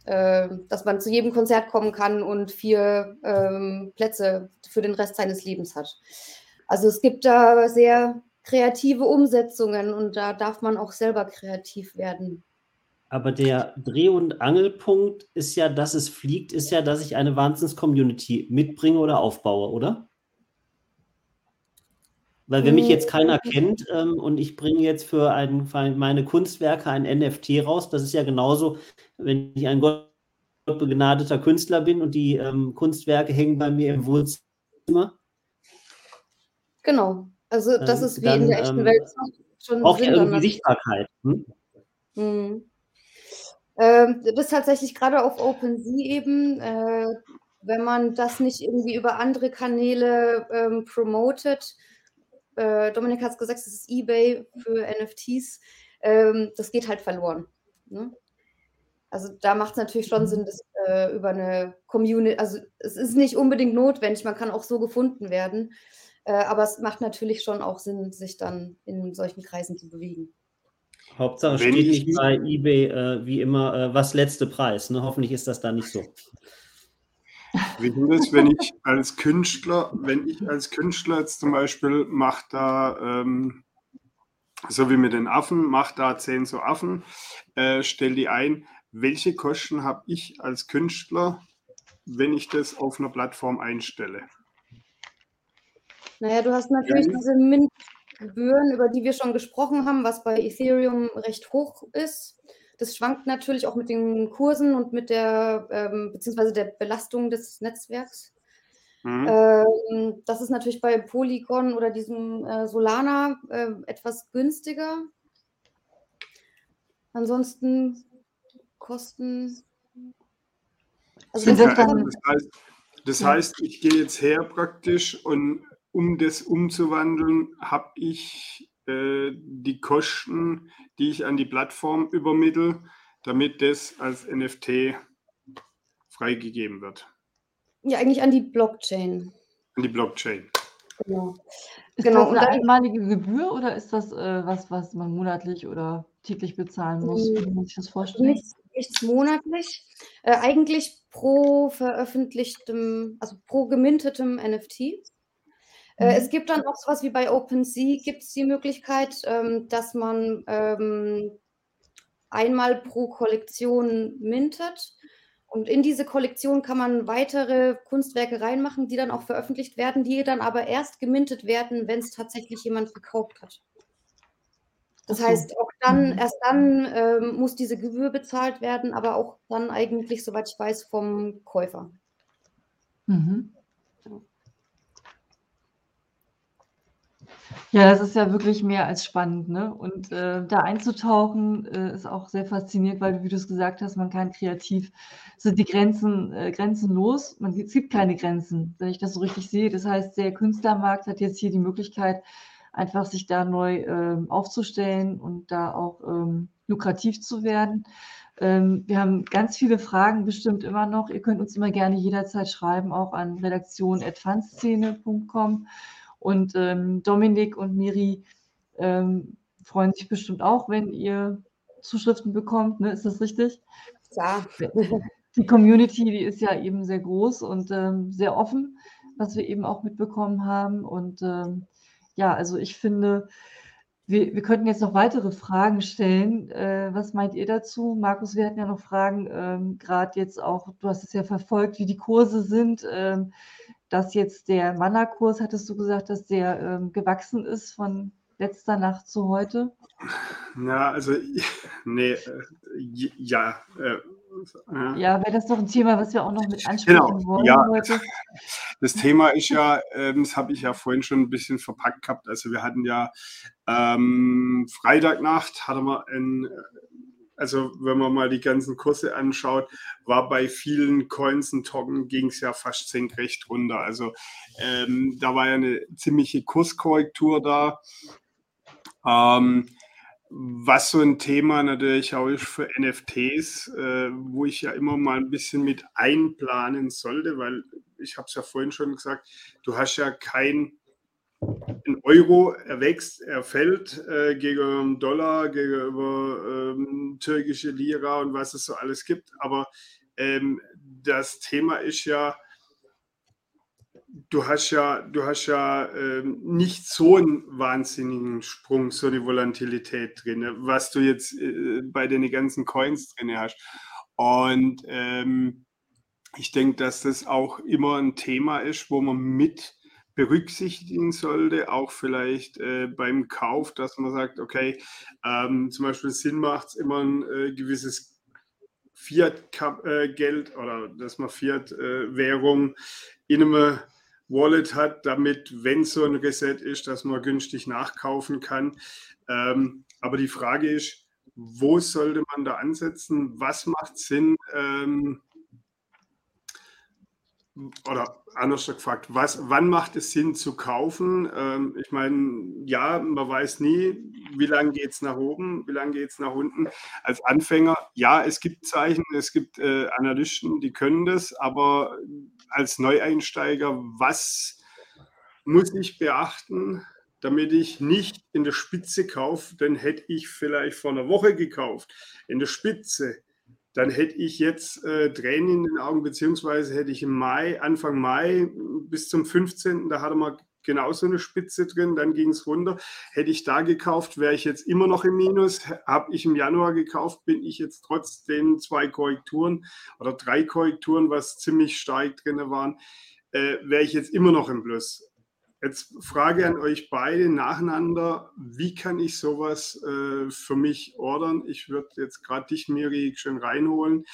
äh, dass man zu jedem Konzert kommen kann und vier ähm, Plätze für den Rest seines Lebens hat. Also es gibt da sehr kreative Umsetzungen und da darf man auch selber kreativ werden. Aber der Dreh- und Angelpunkt ist ja, dass es fliegt, ist ja, dass ich eine Wahnsinns-Community mitbringe oder aufbaue, oder? Weil wenn mich jetzt keiner hm. kennt ähm, und ich bringe jetzt für, ein, für meine Kunstwerke ein NFT raus, das ist ja genauso, wenn ich ein gottbegnadeter Künstler bin und die ähm, Kunstwerke hängen bei mir im Wohnzimmer. Genau, also das ähm, ist wie dann, in der echten ähm, Welt schon Auch ja irgendwie Sichtbarkeit. Hm? Hm. Ähm, das ist tatsächlich gerade auf OpenSea eben, äh, wenn man das nicht irgendwie über andere Kanäle ähm, promotet. Äh, Dominik hat es gesagt, das ist eBay für NFTs. Ähm, das geht halt verloren. Ne? Also da macht es natürlich schon Sinn, das äh, über eine Community, also es ist nicht unbedingt notwendig, man kann auch so gefunden werden, äh, aber es macht natürlich schon auch Sinn, sich dann in solchen Kreisen zu bewegen. Hauptsache steht nicht bei eBay äh, wie immer, äh, was letzte Preis. Ne? Hoffentlich ist das da nicht so. Wie ist das, wenn ich als Künstler, wenn ich als Künstler jetzt zum Beispiel mache da, ähm, so wie mit den Affen, mache da zehn so Affen, äh, stelle die ein. Welche Kosten habe ich als Künstler, wenn ich das auf einer Plattform einstelle? Naja, du hast natürlich ja. diese Min Gebühren, über die wir schon gesprochen haben, was bei Ethereum recht hoch ist. Das schwankt natürlich auch mit den Kursen und mit der, ähm, beziehungsweise der Belastung des Netzwerks. Mhm. Ähm, das ist natürlich bei Polygon oder diesem äh, Solana äh, etwas günstiger. Ansonsten Kosten. Also das, das, heißt, das heißt, ich gehe jetzt her praktisch und um das umzuwandeln, habe ich die Kosten, die ich an die Plattform übermittle, damit das als NFT freigegeben wird. Ja, eigentlich an die Blockchain. An die Blockchain. Genau. Ist genau. das eine einmalige Gebühr oder ist das äh, was, was man monatlich oder täglich bezahlen muss? Wie muss ich das vorstellen? Nichts, nichts monatlich. Äh, eigentlich pro veröffentlichtem, also pro gemintetem NFT. Äh, es mhm. gibt dann auch sowas wie bei OpenSea, gibt es die Möglichkeit, ähm, dass man ähm, einmal pro Kollektion mintet. Und in diese Kollektion kann man weitere Kunstwerke reinmachen, die dann auch veröffentlicht werden, die dann aber erst gemintet werden, wenn es tatsächlich jemand gekauft hat. Das okay. heißt, auch dann, mhm. erst dann ähm, muss diese Gebühr bezahlt werden, aber auch dann eigentlich, soweit ich weiß, vom Käufer. Mhm. Ja, das ist ja wirklich mehr als spannend, ne? Und äh, da einzutauchen äh, ist auch sehr faszinierend, weil, wie du es gesagt hast, man kann kreativ, sind die Grenzen äh, grenzenlos. Man, es gibt keine Grenzen, wenn ich das so richtig sehe. Das heißt, der Künstlermarkt hat jetzt hier die Möglichkeit, einfach sich da neu äh, aufzustellen und da auch ähm, lukrativ zu werden. Ähm, wir haben ganz viele Fragen bestimmt immer noch. Ihr könnt uns immer gerne jederzeit schreiben, auch an redaktion.fanszene.com. Und ähm, Dominik und Miri ähm, freuen sich bestimmt auch, wenn ihr Zuschriften bekommt. Ne? Ist das richtig? Ja. *laughs* Die Community, die ist ja eben sehr groß und ähm, sehr offen. was wir eben auch mitbekommen haben. Und ähm, ja, also ich finde, wir, wir könnten jetzt noch weitere Fragen stellen. Äh, was meint ihr dazu? Markus, wir hatten ja noch Fragen, ähm, gerade jetzt auch, du hast es ja verfolgt, wie die Kurse sind. Ähm, dass jetzt der Manna-Kurs, hattest du gesagt, dass der ähm, gewachsen ist von letzter Nacht zu heute? Ja, also, *laughs* nee, äh, ja. Äh, ja, ja wäre das doch ein Thema, was wir auch noch mit ansprechen genau, wollen ja. heute. Das Thema ist ja, ähm, das habe ich ja vorhin schon ein bisschen verpackt gehabt. Also wir hatten ja ähm, Freitagnacht, hatten wir ein also wenn man mal die ganzen Kurse anschaut, war bei vielen Coins und Token ging es ja fast senkrecht runter. Also ähm, da war ja eine ziemliche Kurskorrektur da. Ähm, was so ein Thema natürlich auch ist für NFTs, äh, wo ich ja immer mal ein bisschen mit einplanen sollte, weil ich habe es ja vorhin schon gesagt, du hast ja kein ein Euro, er wächst, er fällt äh, dem Dollar, gegenüber ähm, türkische Lira und was es so alles gibt. Aber ähm, das Thema ist ja, du hast ja, du hast ja ähm, nicht so einen wahnsinnigen Sprung, so eine Volatilität drin, was du jetzt äh, bei den ganzen Coins drin hast. Und ähm, ich denke, dass das auch immer ein Thema ist, wo man mit berücksichtigen sollte, auch vielleicht äh, beim Kauf, dass man sagt, okay, ähm, zum Beispiel Sinn macht es immer ein äh, gewisses Fiat-Geld äh, oder dass man Fiat-Währung in einem Wallet hat, damit, wenn so ein Reset ist, dass man günstig nachkaufen kann. Ähm, aber die Frage ist, wo sollte man da ansetzen? Was macht Sinn? Ähm, oder anders gefragt, was, wann macht es Sinn zu kaufen? Ähm, ich meine, ja, man weiß nie, wie lange geht es nach oben, wie lange geht es nach unten. Als Anfänger, ja, es gibt Zeichen, es gibt äh, Analysten, die können das, aber als Neueinsteiger, was muss ich beachten, damit ich nicht in der Spitze kaufe? Dann hätte ich vielleicht vor einer Woche gekauft, in der Spitze dann hätte ich jetzt äh, Tränen in den Augen, beziehungsweise hätte ich im Mai, Anfang Mai bis zum 15., da hatte man genauso eine Spitze drin, dann ging es runter. Hätte ich da gekauft, wäre ich jetzt immer noch im Minus. Habe ich im Januar gekauft, bin ich jetzt trotz den zwei Korrekturen oder drei Korrekturen, was ziemlich stark drin waren, äh, wäre ich jetzt immer noch im Plus. Jetzt Frage an euch beide nacheinander. Wie kann ich sowas äh, für mich ordern? Ich würde jetzt gerade dich, Miri, schön reinholen.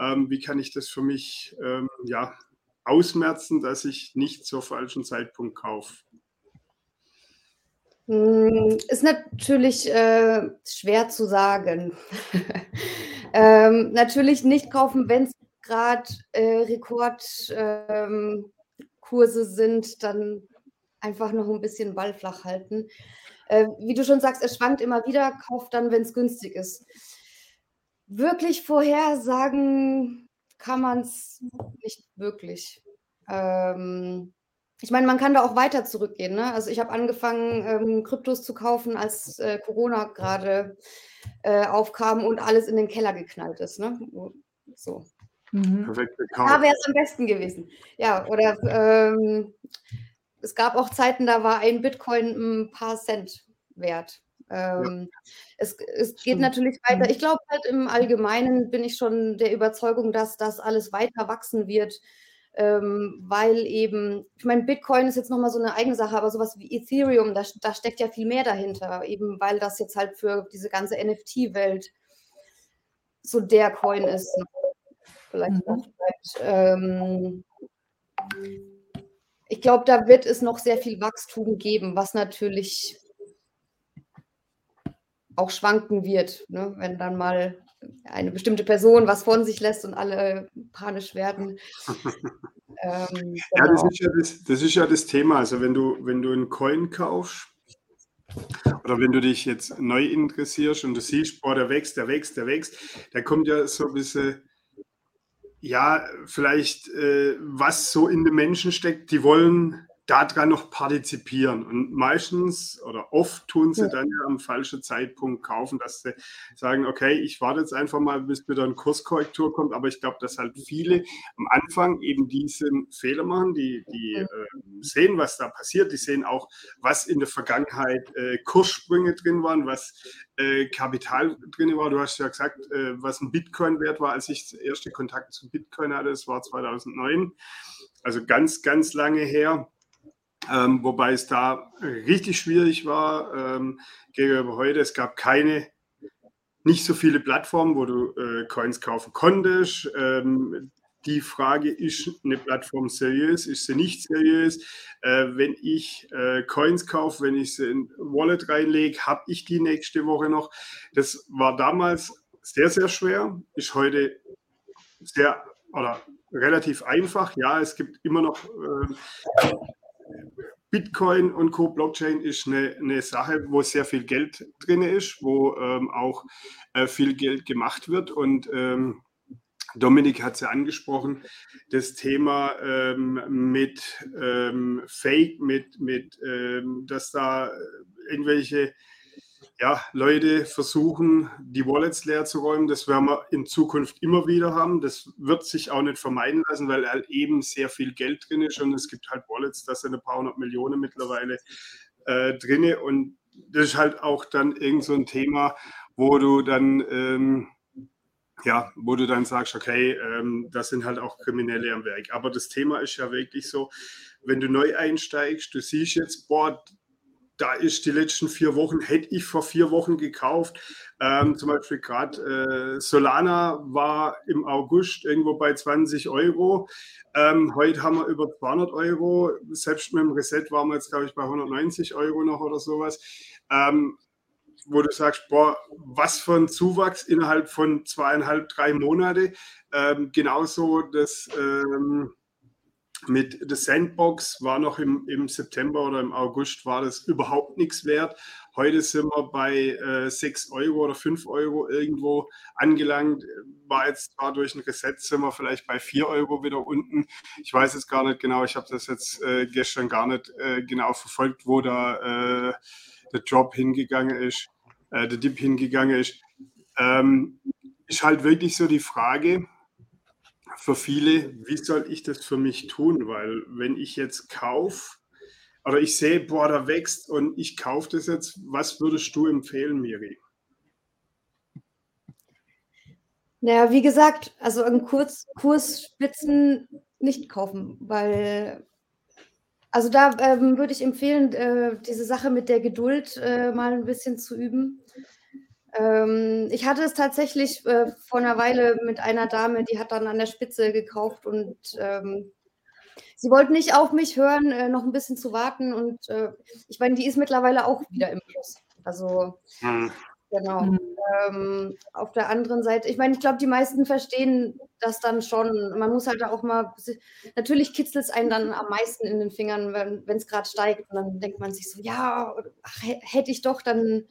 Ähm, wie kann ich das für mich ähm, ja, ausmerzen, dass ich nicht zur falschen Zeitpunkt kaufe? Hm, ist natürlich äh, schwer zu sagen. *laughs* ähm, natürlich nicht kaufen, wenn es gerade äh, Rekordkurse ähm, sind, dann einfach noch ein bisschen Ball flach halten. Äh, wie du schon sagst, es schwankt immer wieder, kauft dann, wenn es günstig ist. Wirklich vorhersagen kann man es nicht wirklich. Ähm, ich meine, man kann da auch weiter zurückgehen. Ne? Also ich habe angefangen, ähm, Kryptos zu kaufen, als äh, Corona gerade äh, aufkam und alles in den Keller geknallt ist. Ne? So. Mhm. Perfekt. Da wäre es am besten gewesen. Ja, oder ähm, es gab auch Zeiten, da war ein Bitcoin ein paar Cent wert. Ähm, ja. es, es geht natürlich weiter. Mhm. Ich glaube halt im Allgemeinen bin ich schon der Überzeugung, dass das alles weiter wachsen wird, ähm, weil eben, ich meine, Bitcoin ist jetzt nochmal so eine eigene Sache, aber sowas wie Ethereum, da, da steckt ja viel mehr dahinter, eben weil das jetzt halt für diese ganze NFT-Welt so der Coin ist. Vielleicht mhm. ähm, ich glaube, da wird es noch sehr viel Wachstum geben, was natürlich auch schwanken wird, ne? wenn dann mal eine bestimmte Person was von sich lässt und alle panisch werden. *laughs* ähm, genau. Ja, das genau. ist ja das, das ist ja das Thema. Also wenn du, wenn du einen Coin kaufst oder wenn du dich jetzt neu interessierst und du siehst, boah, der wächst, der wächst, der wächst, dann kommt ja so ein bisschen ja, vielleicht äh, was so in den Menschen steckt, die wollen daran noch partizipieren. Und meistens oder oft tun sie Ja. dann ja am falschen Zeitpunkt kaufen, dass sie sagen, okay, ich warte jetzt einfach mal, bis wieder eine Kurskorrektur kommt. Aber ich glaube, dass halt viele am Anfang eben diesen Fehler machen, die, die äh, sehen, was da passiert, die sehen auch, was in der Vergangenheit äh, Kurssprünge drin waren, was äh, Kapital drin war. Du hast ja gesagt, äh, was ein Bitcoin wert war, als ich den ersten Kontakt zu Bitcoin hatte, das war 2009. Also ganz, ganz lange her. Ähm, wobei es da richtig schwierig war ähm, gegenüber heute. Es gab keine, nicht so viele Plattformen, wo du äh, Coins kaufen konntest. Ähm, die Frage, ist eine Plattform seriös, ist sie nicht seriös? Äh, wenn ich äh, Coins kaufe, wenn ich sie in Wallet reinlege, habe ich die nächste Woche noch. Das war damals sehr, sehr schwer, ist heute sehr oder relativ einfach. Ja, es gibt immer noch äh, Bitcoin und Co. Blockchain ist eine, eine Sache, wo sehr viel Geld drin ist, wo ähm, auch äh, viel Geld gemacht wird. Und ähm, Dominik hat es ja angesprochen, das Thema ähm, mit ähm, Fake, mit, mit ähm, dass da irgendwelche ja, Leute versuchen, die Wallets leer zu räumen. Das werden wir in Zukunft immer wieder haben. Das wird sich auch nicht vermeiden lassen, weil halt eben sehr viel Geld drin ist und es gibt halt Wallets, da sind ein paar hundert Millionen mittlerweile äh, drin. Und das ist halt auch dann irgend so ein Thema, wo du dann, ähm, ja, wo du dann sagst, okay, ähm, das sind halt auch Kriminelle am Werk. Aber das Thema ist ja wirklich so, wenn du neu einsteigst, du siehst jetzt, boah, da ist die letzten vier Wochen, hätte ich vor vier Wochen gekauft. Ähm, zum Beispiel gerade äh, Solana war im August irgendwo bei 20 Euro. Ähm, heute haben wir über 200 Euro. Selbst mit dem Reset waren wir jetzt, glaube ich, bei 190 Euro noch oder sowas. Ähm, wo du sagst, boah, was für ein Zuwachs innerhalb von zweieinhalb, drei Monate. Ähm, genauso das ähm, mit der Sandbox war noch im, im September oder im August war das überhaupt nichts wert. Heute sind wir bei äh, 6 Euro oder 5 Euro irgendwo angelangt. War jetzt zwar durch ein Reset, sind wir vielleicht bei 4 Euro wieder unten. Ich weiß es gar nicht genau. Ich habe das jetzt äh, gestern gar nicht äh, genau verfolgt, wo da äh, der Drop hingegangen ist, äh, der Dip hingegangen ist. Ähm, ist halt wirklich so die Frage, für viele, wie soll ich das für mich tun? Weil wenn ich jetzt kaufe oder ich sehe, boah, da wächst und ich kaufe das jetzt, was würdest du empfehlen, Miri? Naja, wie gesagt, also an Kurs, Kursspitzen nicht kaufen, weil, also da ähm, würde ich empfehlen, äh, diese Sache mit der Geduld äh, mal ein bisschen zu üben. Ähm, ich hatte es tatsächlich äh, vor einer Weile mit einer Dame, die hat dann an der Spitze gekauft und ähm, sie wollte nicht auf mich hören, äh, noch ein bisschen zu warten und äh, ich meine, die ist mittlerweile auch wieder im Plus. Also Hm. genau. Mhm. Ähm, auf der anderen Seite, ich meine, ich glaube, die meisten verstehen das dann schon. Man muss halt auch mal, natürlich kitzelt es einen dann am meisten in den Fingern, wenn es gerade steigt. Und dann denkt man sich so, ja, ach, hätte ich doch, dann.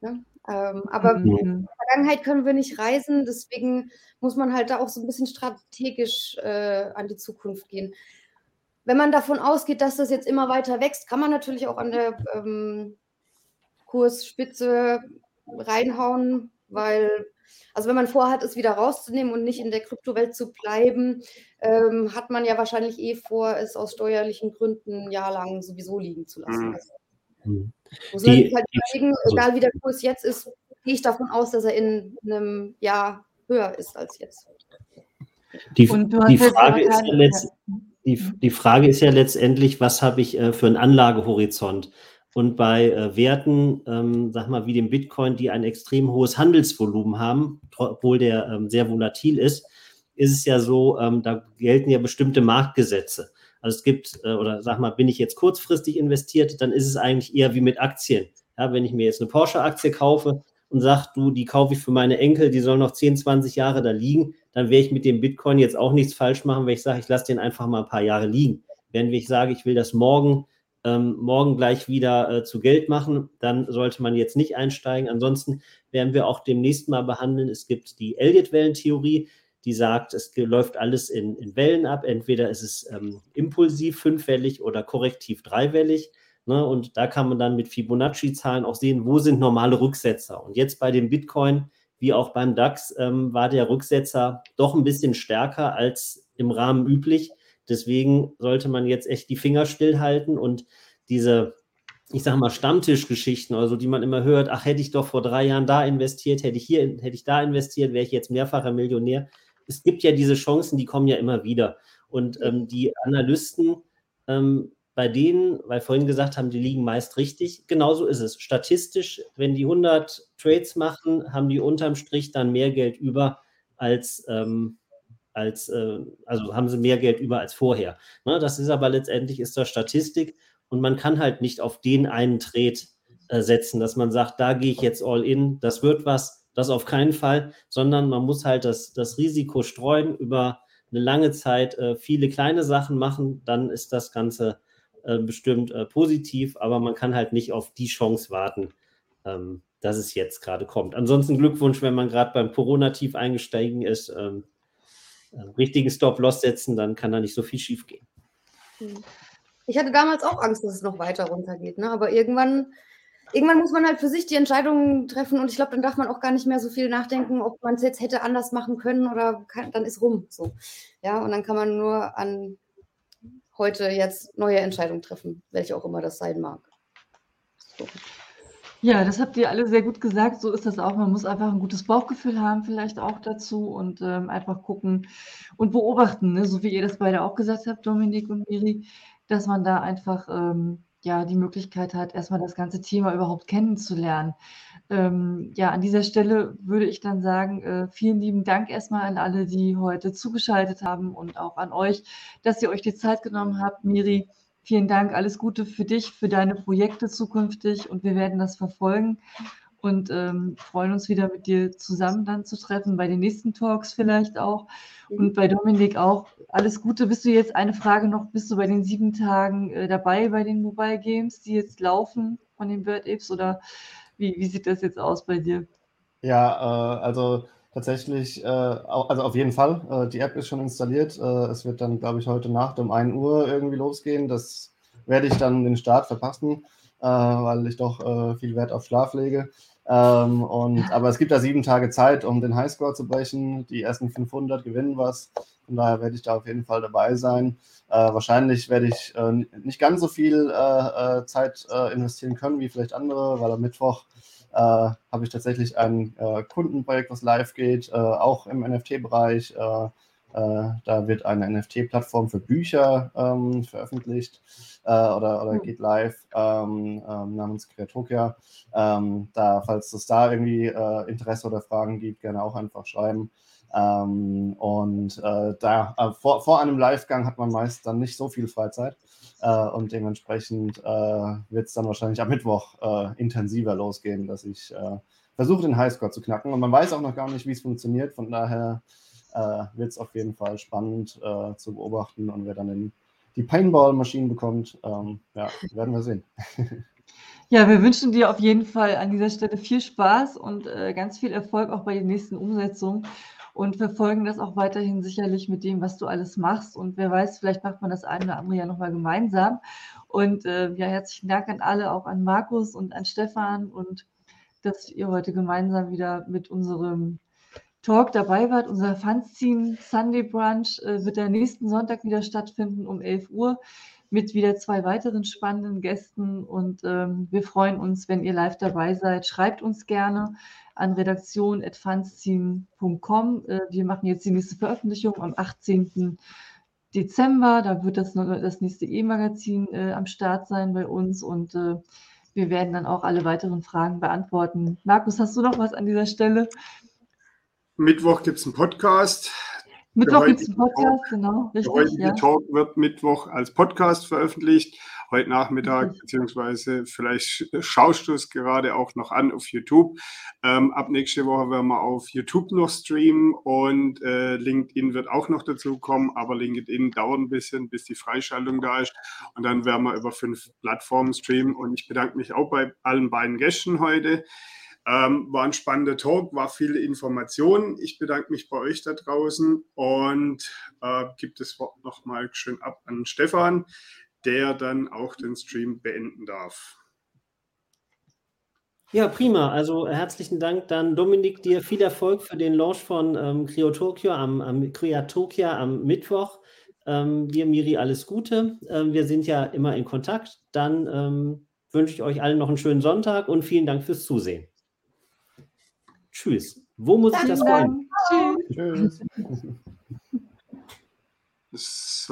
Ne? Ähm, aber Mhm. in der Vergangenheit können wir nicht reisen, deswegen muss man halt da auch so ein bisschen strategisch äh, an die Zukunft gehen. Wenn man davon ausgeht, dass das jetzt immer weiter wächst, kann man natürlich auch an der ähm, Kursspitze reinhauen, weil, also wenn man vorhat, es wieder rauszunehmen und nicht in der Kryptowelt zu bleiben, ähm, hat man ja wahrscheinlich eh vor, es aus steuerlichen Gründen ein Jahr lang sowieso liegen zu lassen. Mhm. Also. Muss man Die- sich halt überlegen, also- egal wie der Kurs jetzt ist, gehe ich davon aus, dass er in einem Jahr höher ist als jetzt. Die, die, Frage ist ja letzt, die, die Frage ist ja letztendlich, was habe ich äh, für einen Anlagehorizont? Und bei äh, Werten, ähm, sag mal, wie dem Bitcoin, die ein extrem hohes Handelsvolumen haben, obwohl der ähm, sehr volatil ist, ist es ja so, ähm, da gelten ja bestimmte Marktgesetze. Also es gibt, äh, oder sag mal, bin ich jetzt kurzfristig investiert, dann ist es eigentlich eher wie mit Aktien. Ja, wenn ich mir jetzt eine Porsche-Aktie kaufe und sage, du, die kaufe ich für meine Enkel, die sollen noch 10, 20 Jahre da liegen, dann werde ich mit dem Bitcoin jetzt auch nichts falsch machen, wenn ich sage, ich lasse den einfach mal ein paar Jahre liegen. Wenn ich sage, ich will das morgen, ähm, morgen gleich wieder äh, zu Geld machen, dann sollte man jetzt nicht einsteigen. Ansonsten werden wir auch demnächst mal behandeln. Es gibt die Elliott-Wellentheorie. Die sagt, es läuft alles in, in Wellen ab. Entweder ist es ähm, impulsiv fünfwellig oder korrektiv dreiwellig. Ne? Und da kann man dann mit Fibonacci-Zahlen auch sehen, wo sind normale Rücksetzer. Und jetzt bei dem Bitcoin, wie auch beim DAX, ähm, war der Rücksetzer doch ein bisschen stärker als im Rahmen üblich. Deswegen sollte man jetzt echt die Finger stillhalten und diese ich sage mal, Stammtischgeschichten, also die man immer hört, ach, hätte ich doch vor drei Jahren da investiert, hätte ich hier, hätte ich da investiert, wäre ich jetzt mehrfacher Millionär. Es gibt ja diese Chancen, die kommen ja immer wieder. Und ähm, die Analysten, ähm, bei denen, weil vorhin gesagt haben, die liegen meist richtig, genauso ist es. Statistisch, wenn die 100 Trades machen, haben die unterm Strich dann mehr Geld über als, ähm, als äh, also haben sie mehr Geld über als vorher. Ne, das ist aber letztendlich ist das Statistik und man kann halt nicht auf den einen Trade äh, setzen, dass man sagt, da gehe ich jetzt all in, das wird was, das auf keinen Fall, sondern man muss halt das, das Risiko streuen, über eine lange Zeit äh, viele kleine Sachen machen, dann ist das Ganze äh, bestimmt äh, positiv, aber man kann halt nicht auf die Chance warten, ähm, dass es jetzt gerade kommt. Ansonsten Glückwunsch, wenn man gerade beim Corona-Tief eingestiegen ist, ähm, äh, richtigen Stop-Loss setzen, dann kann da nicht so viel schief gehen. Mhm. Ich hatte damals auch Angst, dass es noch weiter runtergeht, ne? aber irgendwann, irgendwann muss man halt für sich die Entscheidungen treffen und ich glaube, dann darf man auch gar nicht mehr so viel nachdenken, ob man es jetzt hätte anders machen können oder kann, dann ist rum. So. Ja, und dann kann man nur an heute jetzt neue Entscheidungen treffen, welche auch immer das sein mag. So. Ja, das habt ihr alle sehr gut gesagt. So ist das auch. Man muss einfach ein gutes Bauchgefühl haben, vielleicht auch dazu und ähm, einfach gucken und beobachten, ne? so wie ihr das beide auch gesagt habt, Dominik und Miri dass man da einfach ähm, ja die Möglichkeit hat, erstmal das ganze Thema überhaupt kennenzulernen. Ähm, ja, an dieser Stelle würde ich dann sagen, äh, vielen lieben Dank erstmal an alle, die heute zugeschaltet haben und auch an euch, dass ihr euch die Zeit genommen habt. Miri, vielen Dank, alles Gute für dich, für deine Projekte zukünftig und wir werden das verfolgen und ähm, freuen uns wieder mit dir zusammen dann zu treffen, bei den nächsten Talks vielleicht auch. Mhm. Und bei Dominik auch. Alles Gute. Bist du jetzt eine Frage noch, bist du bei den sieben Tagen äh, dabei bei den Mobile Games, die jetzt laufen von den Bird Apes oder wie, wie sieht das jetzt aus bei dir? Ja, äh, also tatsächlich, äh, also auf jeden Fall. Äh, die App ist schon installiert. Äh, es wird dann, glaube ich, heute Nacht um 1 Uhr irgendwie losgehen. Das werde ich dann den Start verpassen, äh, weil ich doch viel Wert auf Schlaf lege. Ähm, und, aber es gibt da sieben Tage Zeit, um den Highscore zu brechen. Die ersten 500 gewinnen was. Von daher werde ich da auf jeden Fall dabei sein. Äh, wahrscheinlich werde ich äh, nicht ganz so viel äh, äh Zeit äh, investieren können wie vielleicht andere, weil am Mittwoch äh, habe ich tatsächlich ein Kundenprojekt, was live geht, auch im NFT-Bereich. Äh, da wird eine NFT-Plattform für Bücher ähm, veröffentlicht äh, oder, oder hm. geht live ähm, ähm, namens Kreatokia. Ähm, da, falls es da irgendwie äh, Interesse oder Fragen gibt, gerne auch einfach schreiben. Ähm, und äh, da äh, vor, vor einem Livegang hat man meist dann nicht so viel Freizeit. Äh, und dementsprechend wird es dann wahrscheinlich am Mittwoch intensiver losgehen, dass ich versuche, den Highscore zu knacken. Und man weiß auch noch gar nicht, wie es funktioniert. Von daher äh, wird es auf jeden Fall spannend äh, zu beobachten und wer dann in die Paintball-Maschinen bekommt, ähm, ja, werden wir sehen. *laughs* Ja, wir wünschen dir auf jeden Fall an dieser Stelle viel Spaß und äh, ganz viel Erfolg auch bei den nächsten Umsetzungen und verfolgen das auch weiterhin sicherlich mit dem, was du alles machst. Und wer weiß, vielleicht macht man das eine oder andere ja nochmal gemeinsam. Und äh, ja, herzlichen Dank an alle, auch an Markus und an Stefan und dass ihr heute gemeinsam wieder mit unserem Talk dabei wart. Unser Fanzine Sunday Brunch äh, wird der nächsten Sonntag wieder stattfinden um 11 Uhr mit wieder zwei weiteren spannenden Gästen. Und ähm, wir freuen uns, wenn ihr live dabei seid. Schreibt uns gerne an redaktion.fanzine.com. Äh, wir machen jetzt die nächste Veröffentlichung am 18. Dezember. Da wird das, das nächste E-Magazin äh, am Start sein bei uns und äh, wir werden dann auch alle weiteren Fragen beantworten. Markus, hast du noch was an dieser Stelle? Mittwoch gibt es einen Podcast. Mittwoch gibt es einen Podcast, Talk, genau. Richtig, der heutige ja. Talk wird Mittwoch als Podcast veröffentlicht. Heute Nachmittag, richtig. beziehungsweise vielleicht schaust du es gerade auch noch an auf YouTube. Ähm, ab nächste Woche werden wir auf YouTube noch streamen und äh, LinkedIn wird auch noch dazu kommen, aber LinkedIn dauert ein bisschen, bis die Freischaltung da ist. Und dann werden wir über fünf Plattformen streamen. Und ich bedanke mich auch bei allen beiden Gästen heute. Ähm, war ein spannender Talk, war viele Informationen. Ich bedanke mich bei euch da draußen und äh, gebe das Wort nochmal schön ab an Stefan, der dann auch den Stream beenden darf. Ja, prima. Also herzlichen Dank dann, Dominik, dir viel Erfolg für den Launch von ähm, Creatopia am, am, Creatopia am Mittwoch. Ähm, dir, Miri, alles Gute. Ähm, wir sind ja immer in Kontakt. Dann ähm, wünsche ich euch allen noch einen schönen Sonntag und vielen Dank fürs Zusehen. Tschüss. Wo muss ich das wollen? Tschüss. Tschüss. *laughs* *laughs* So.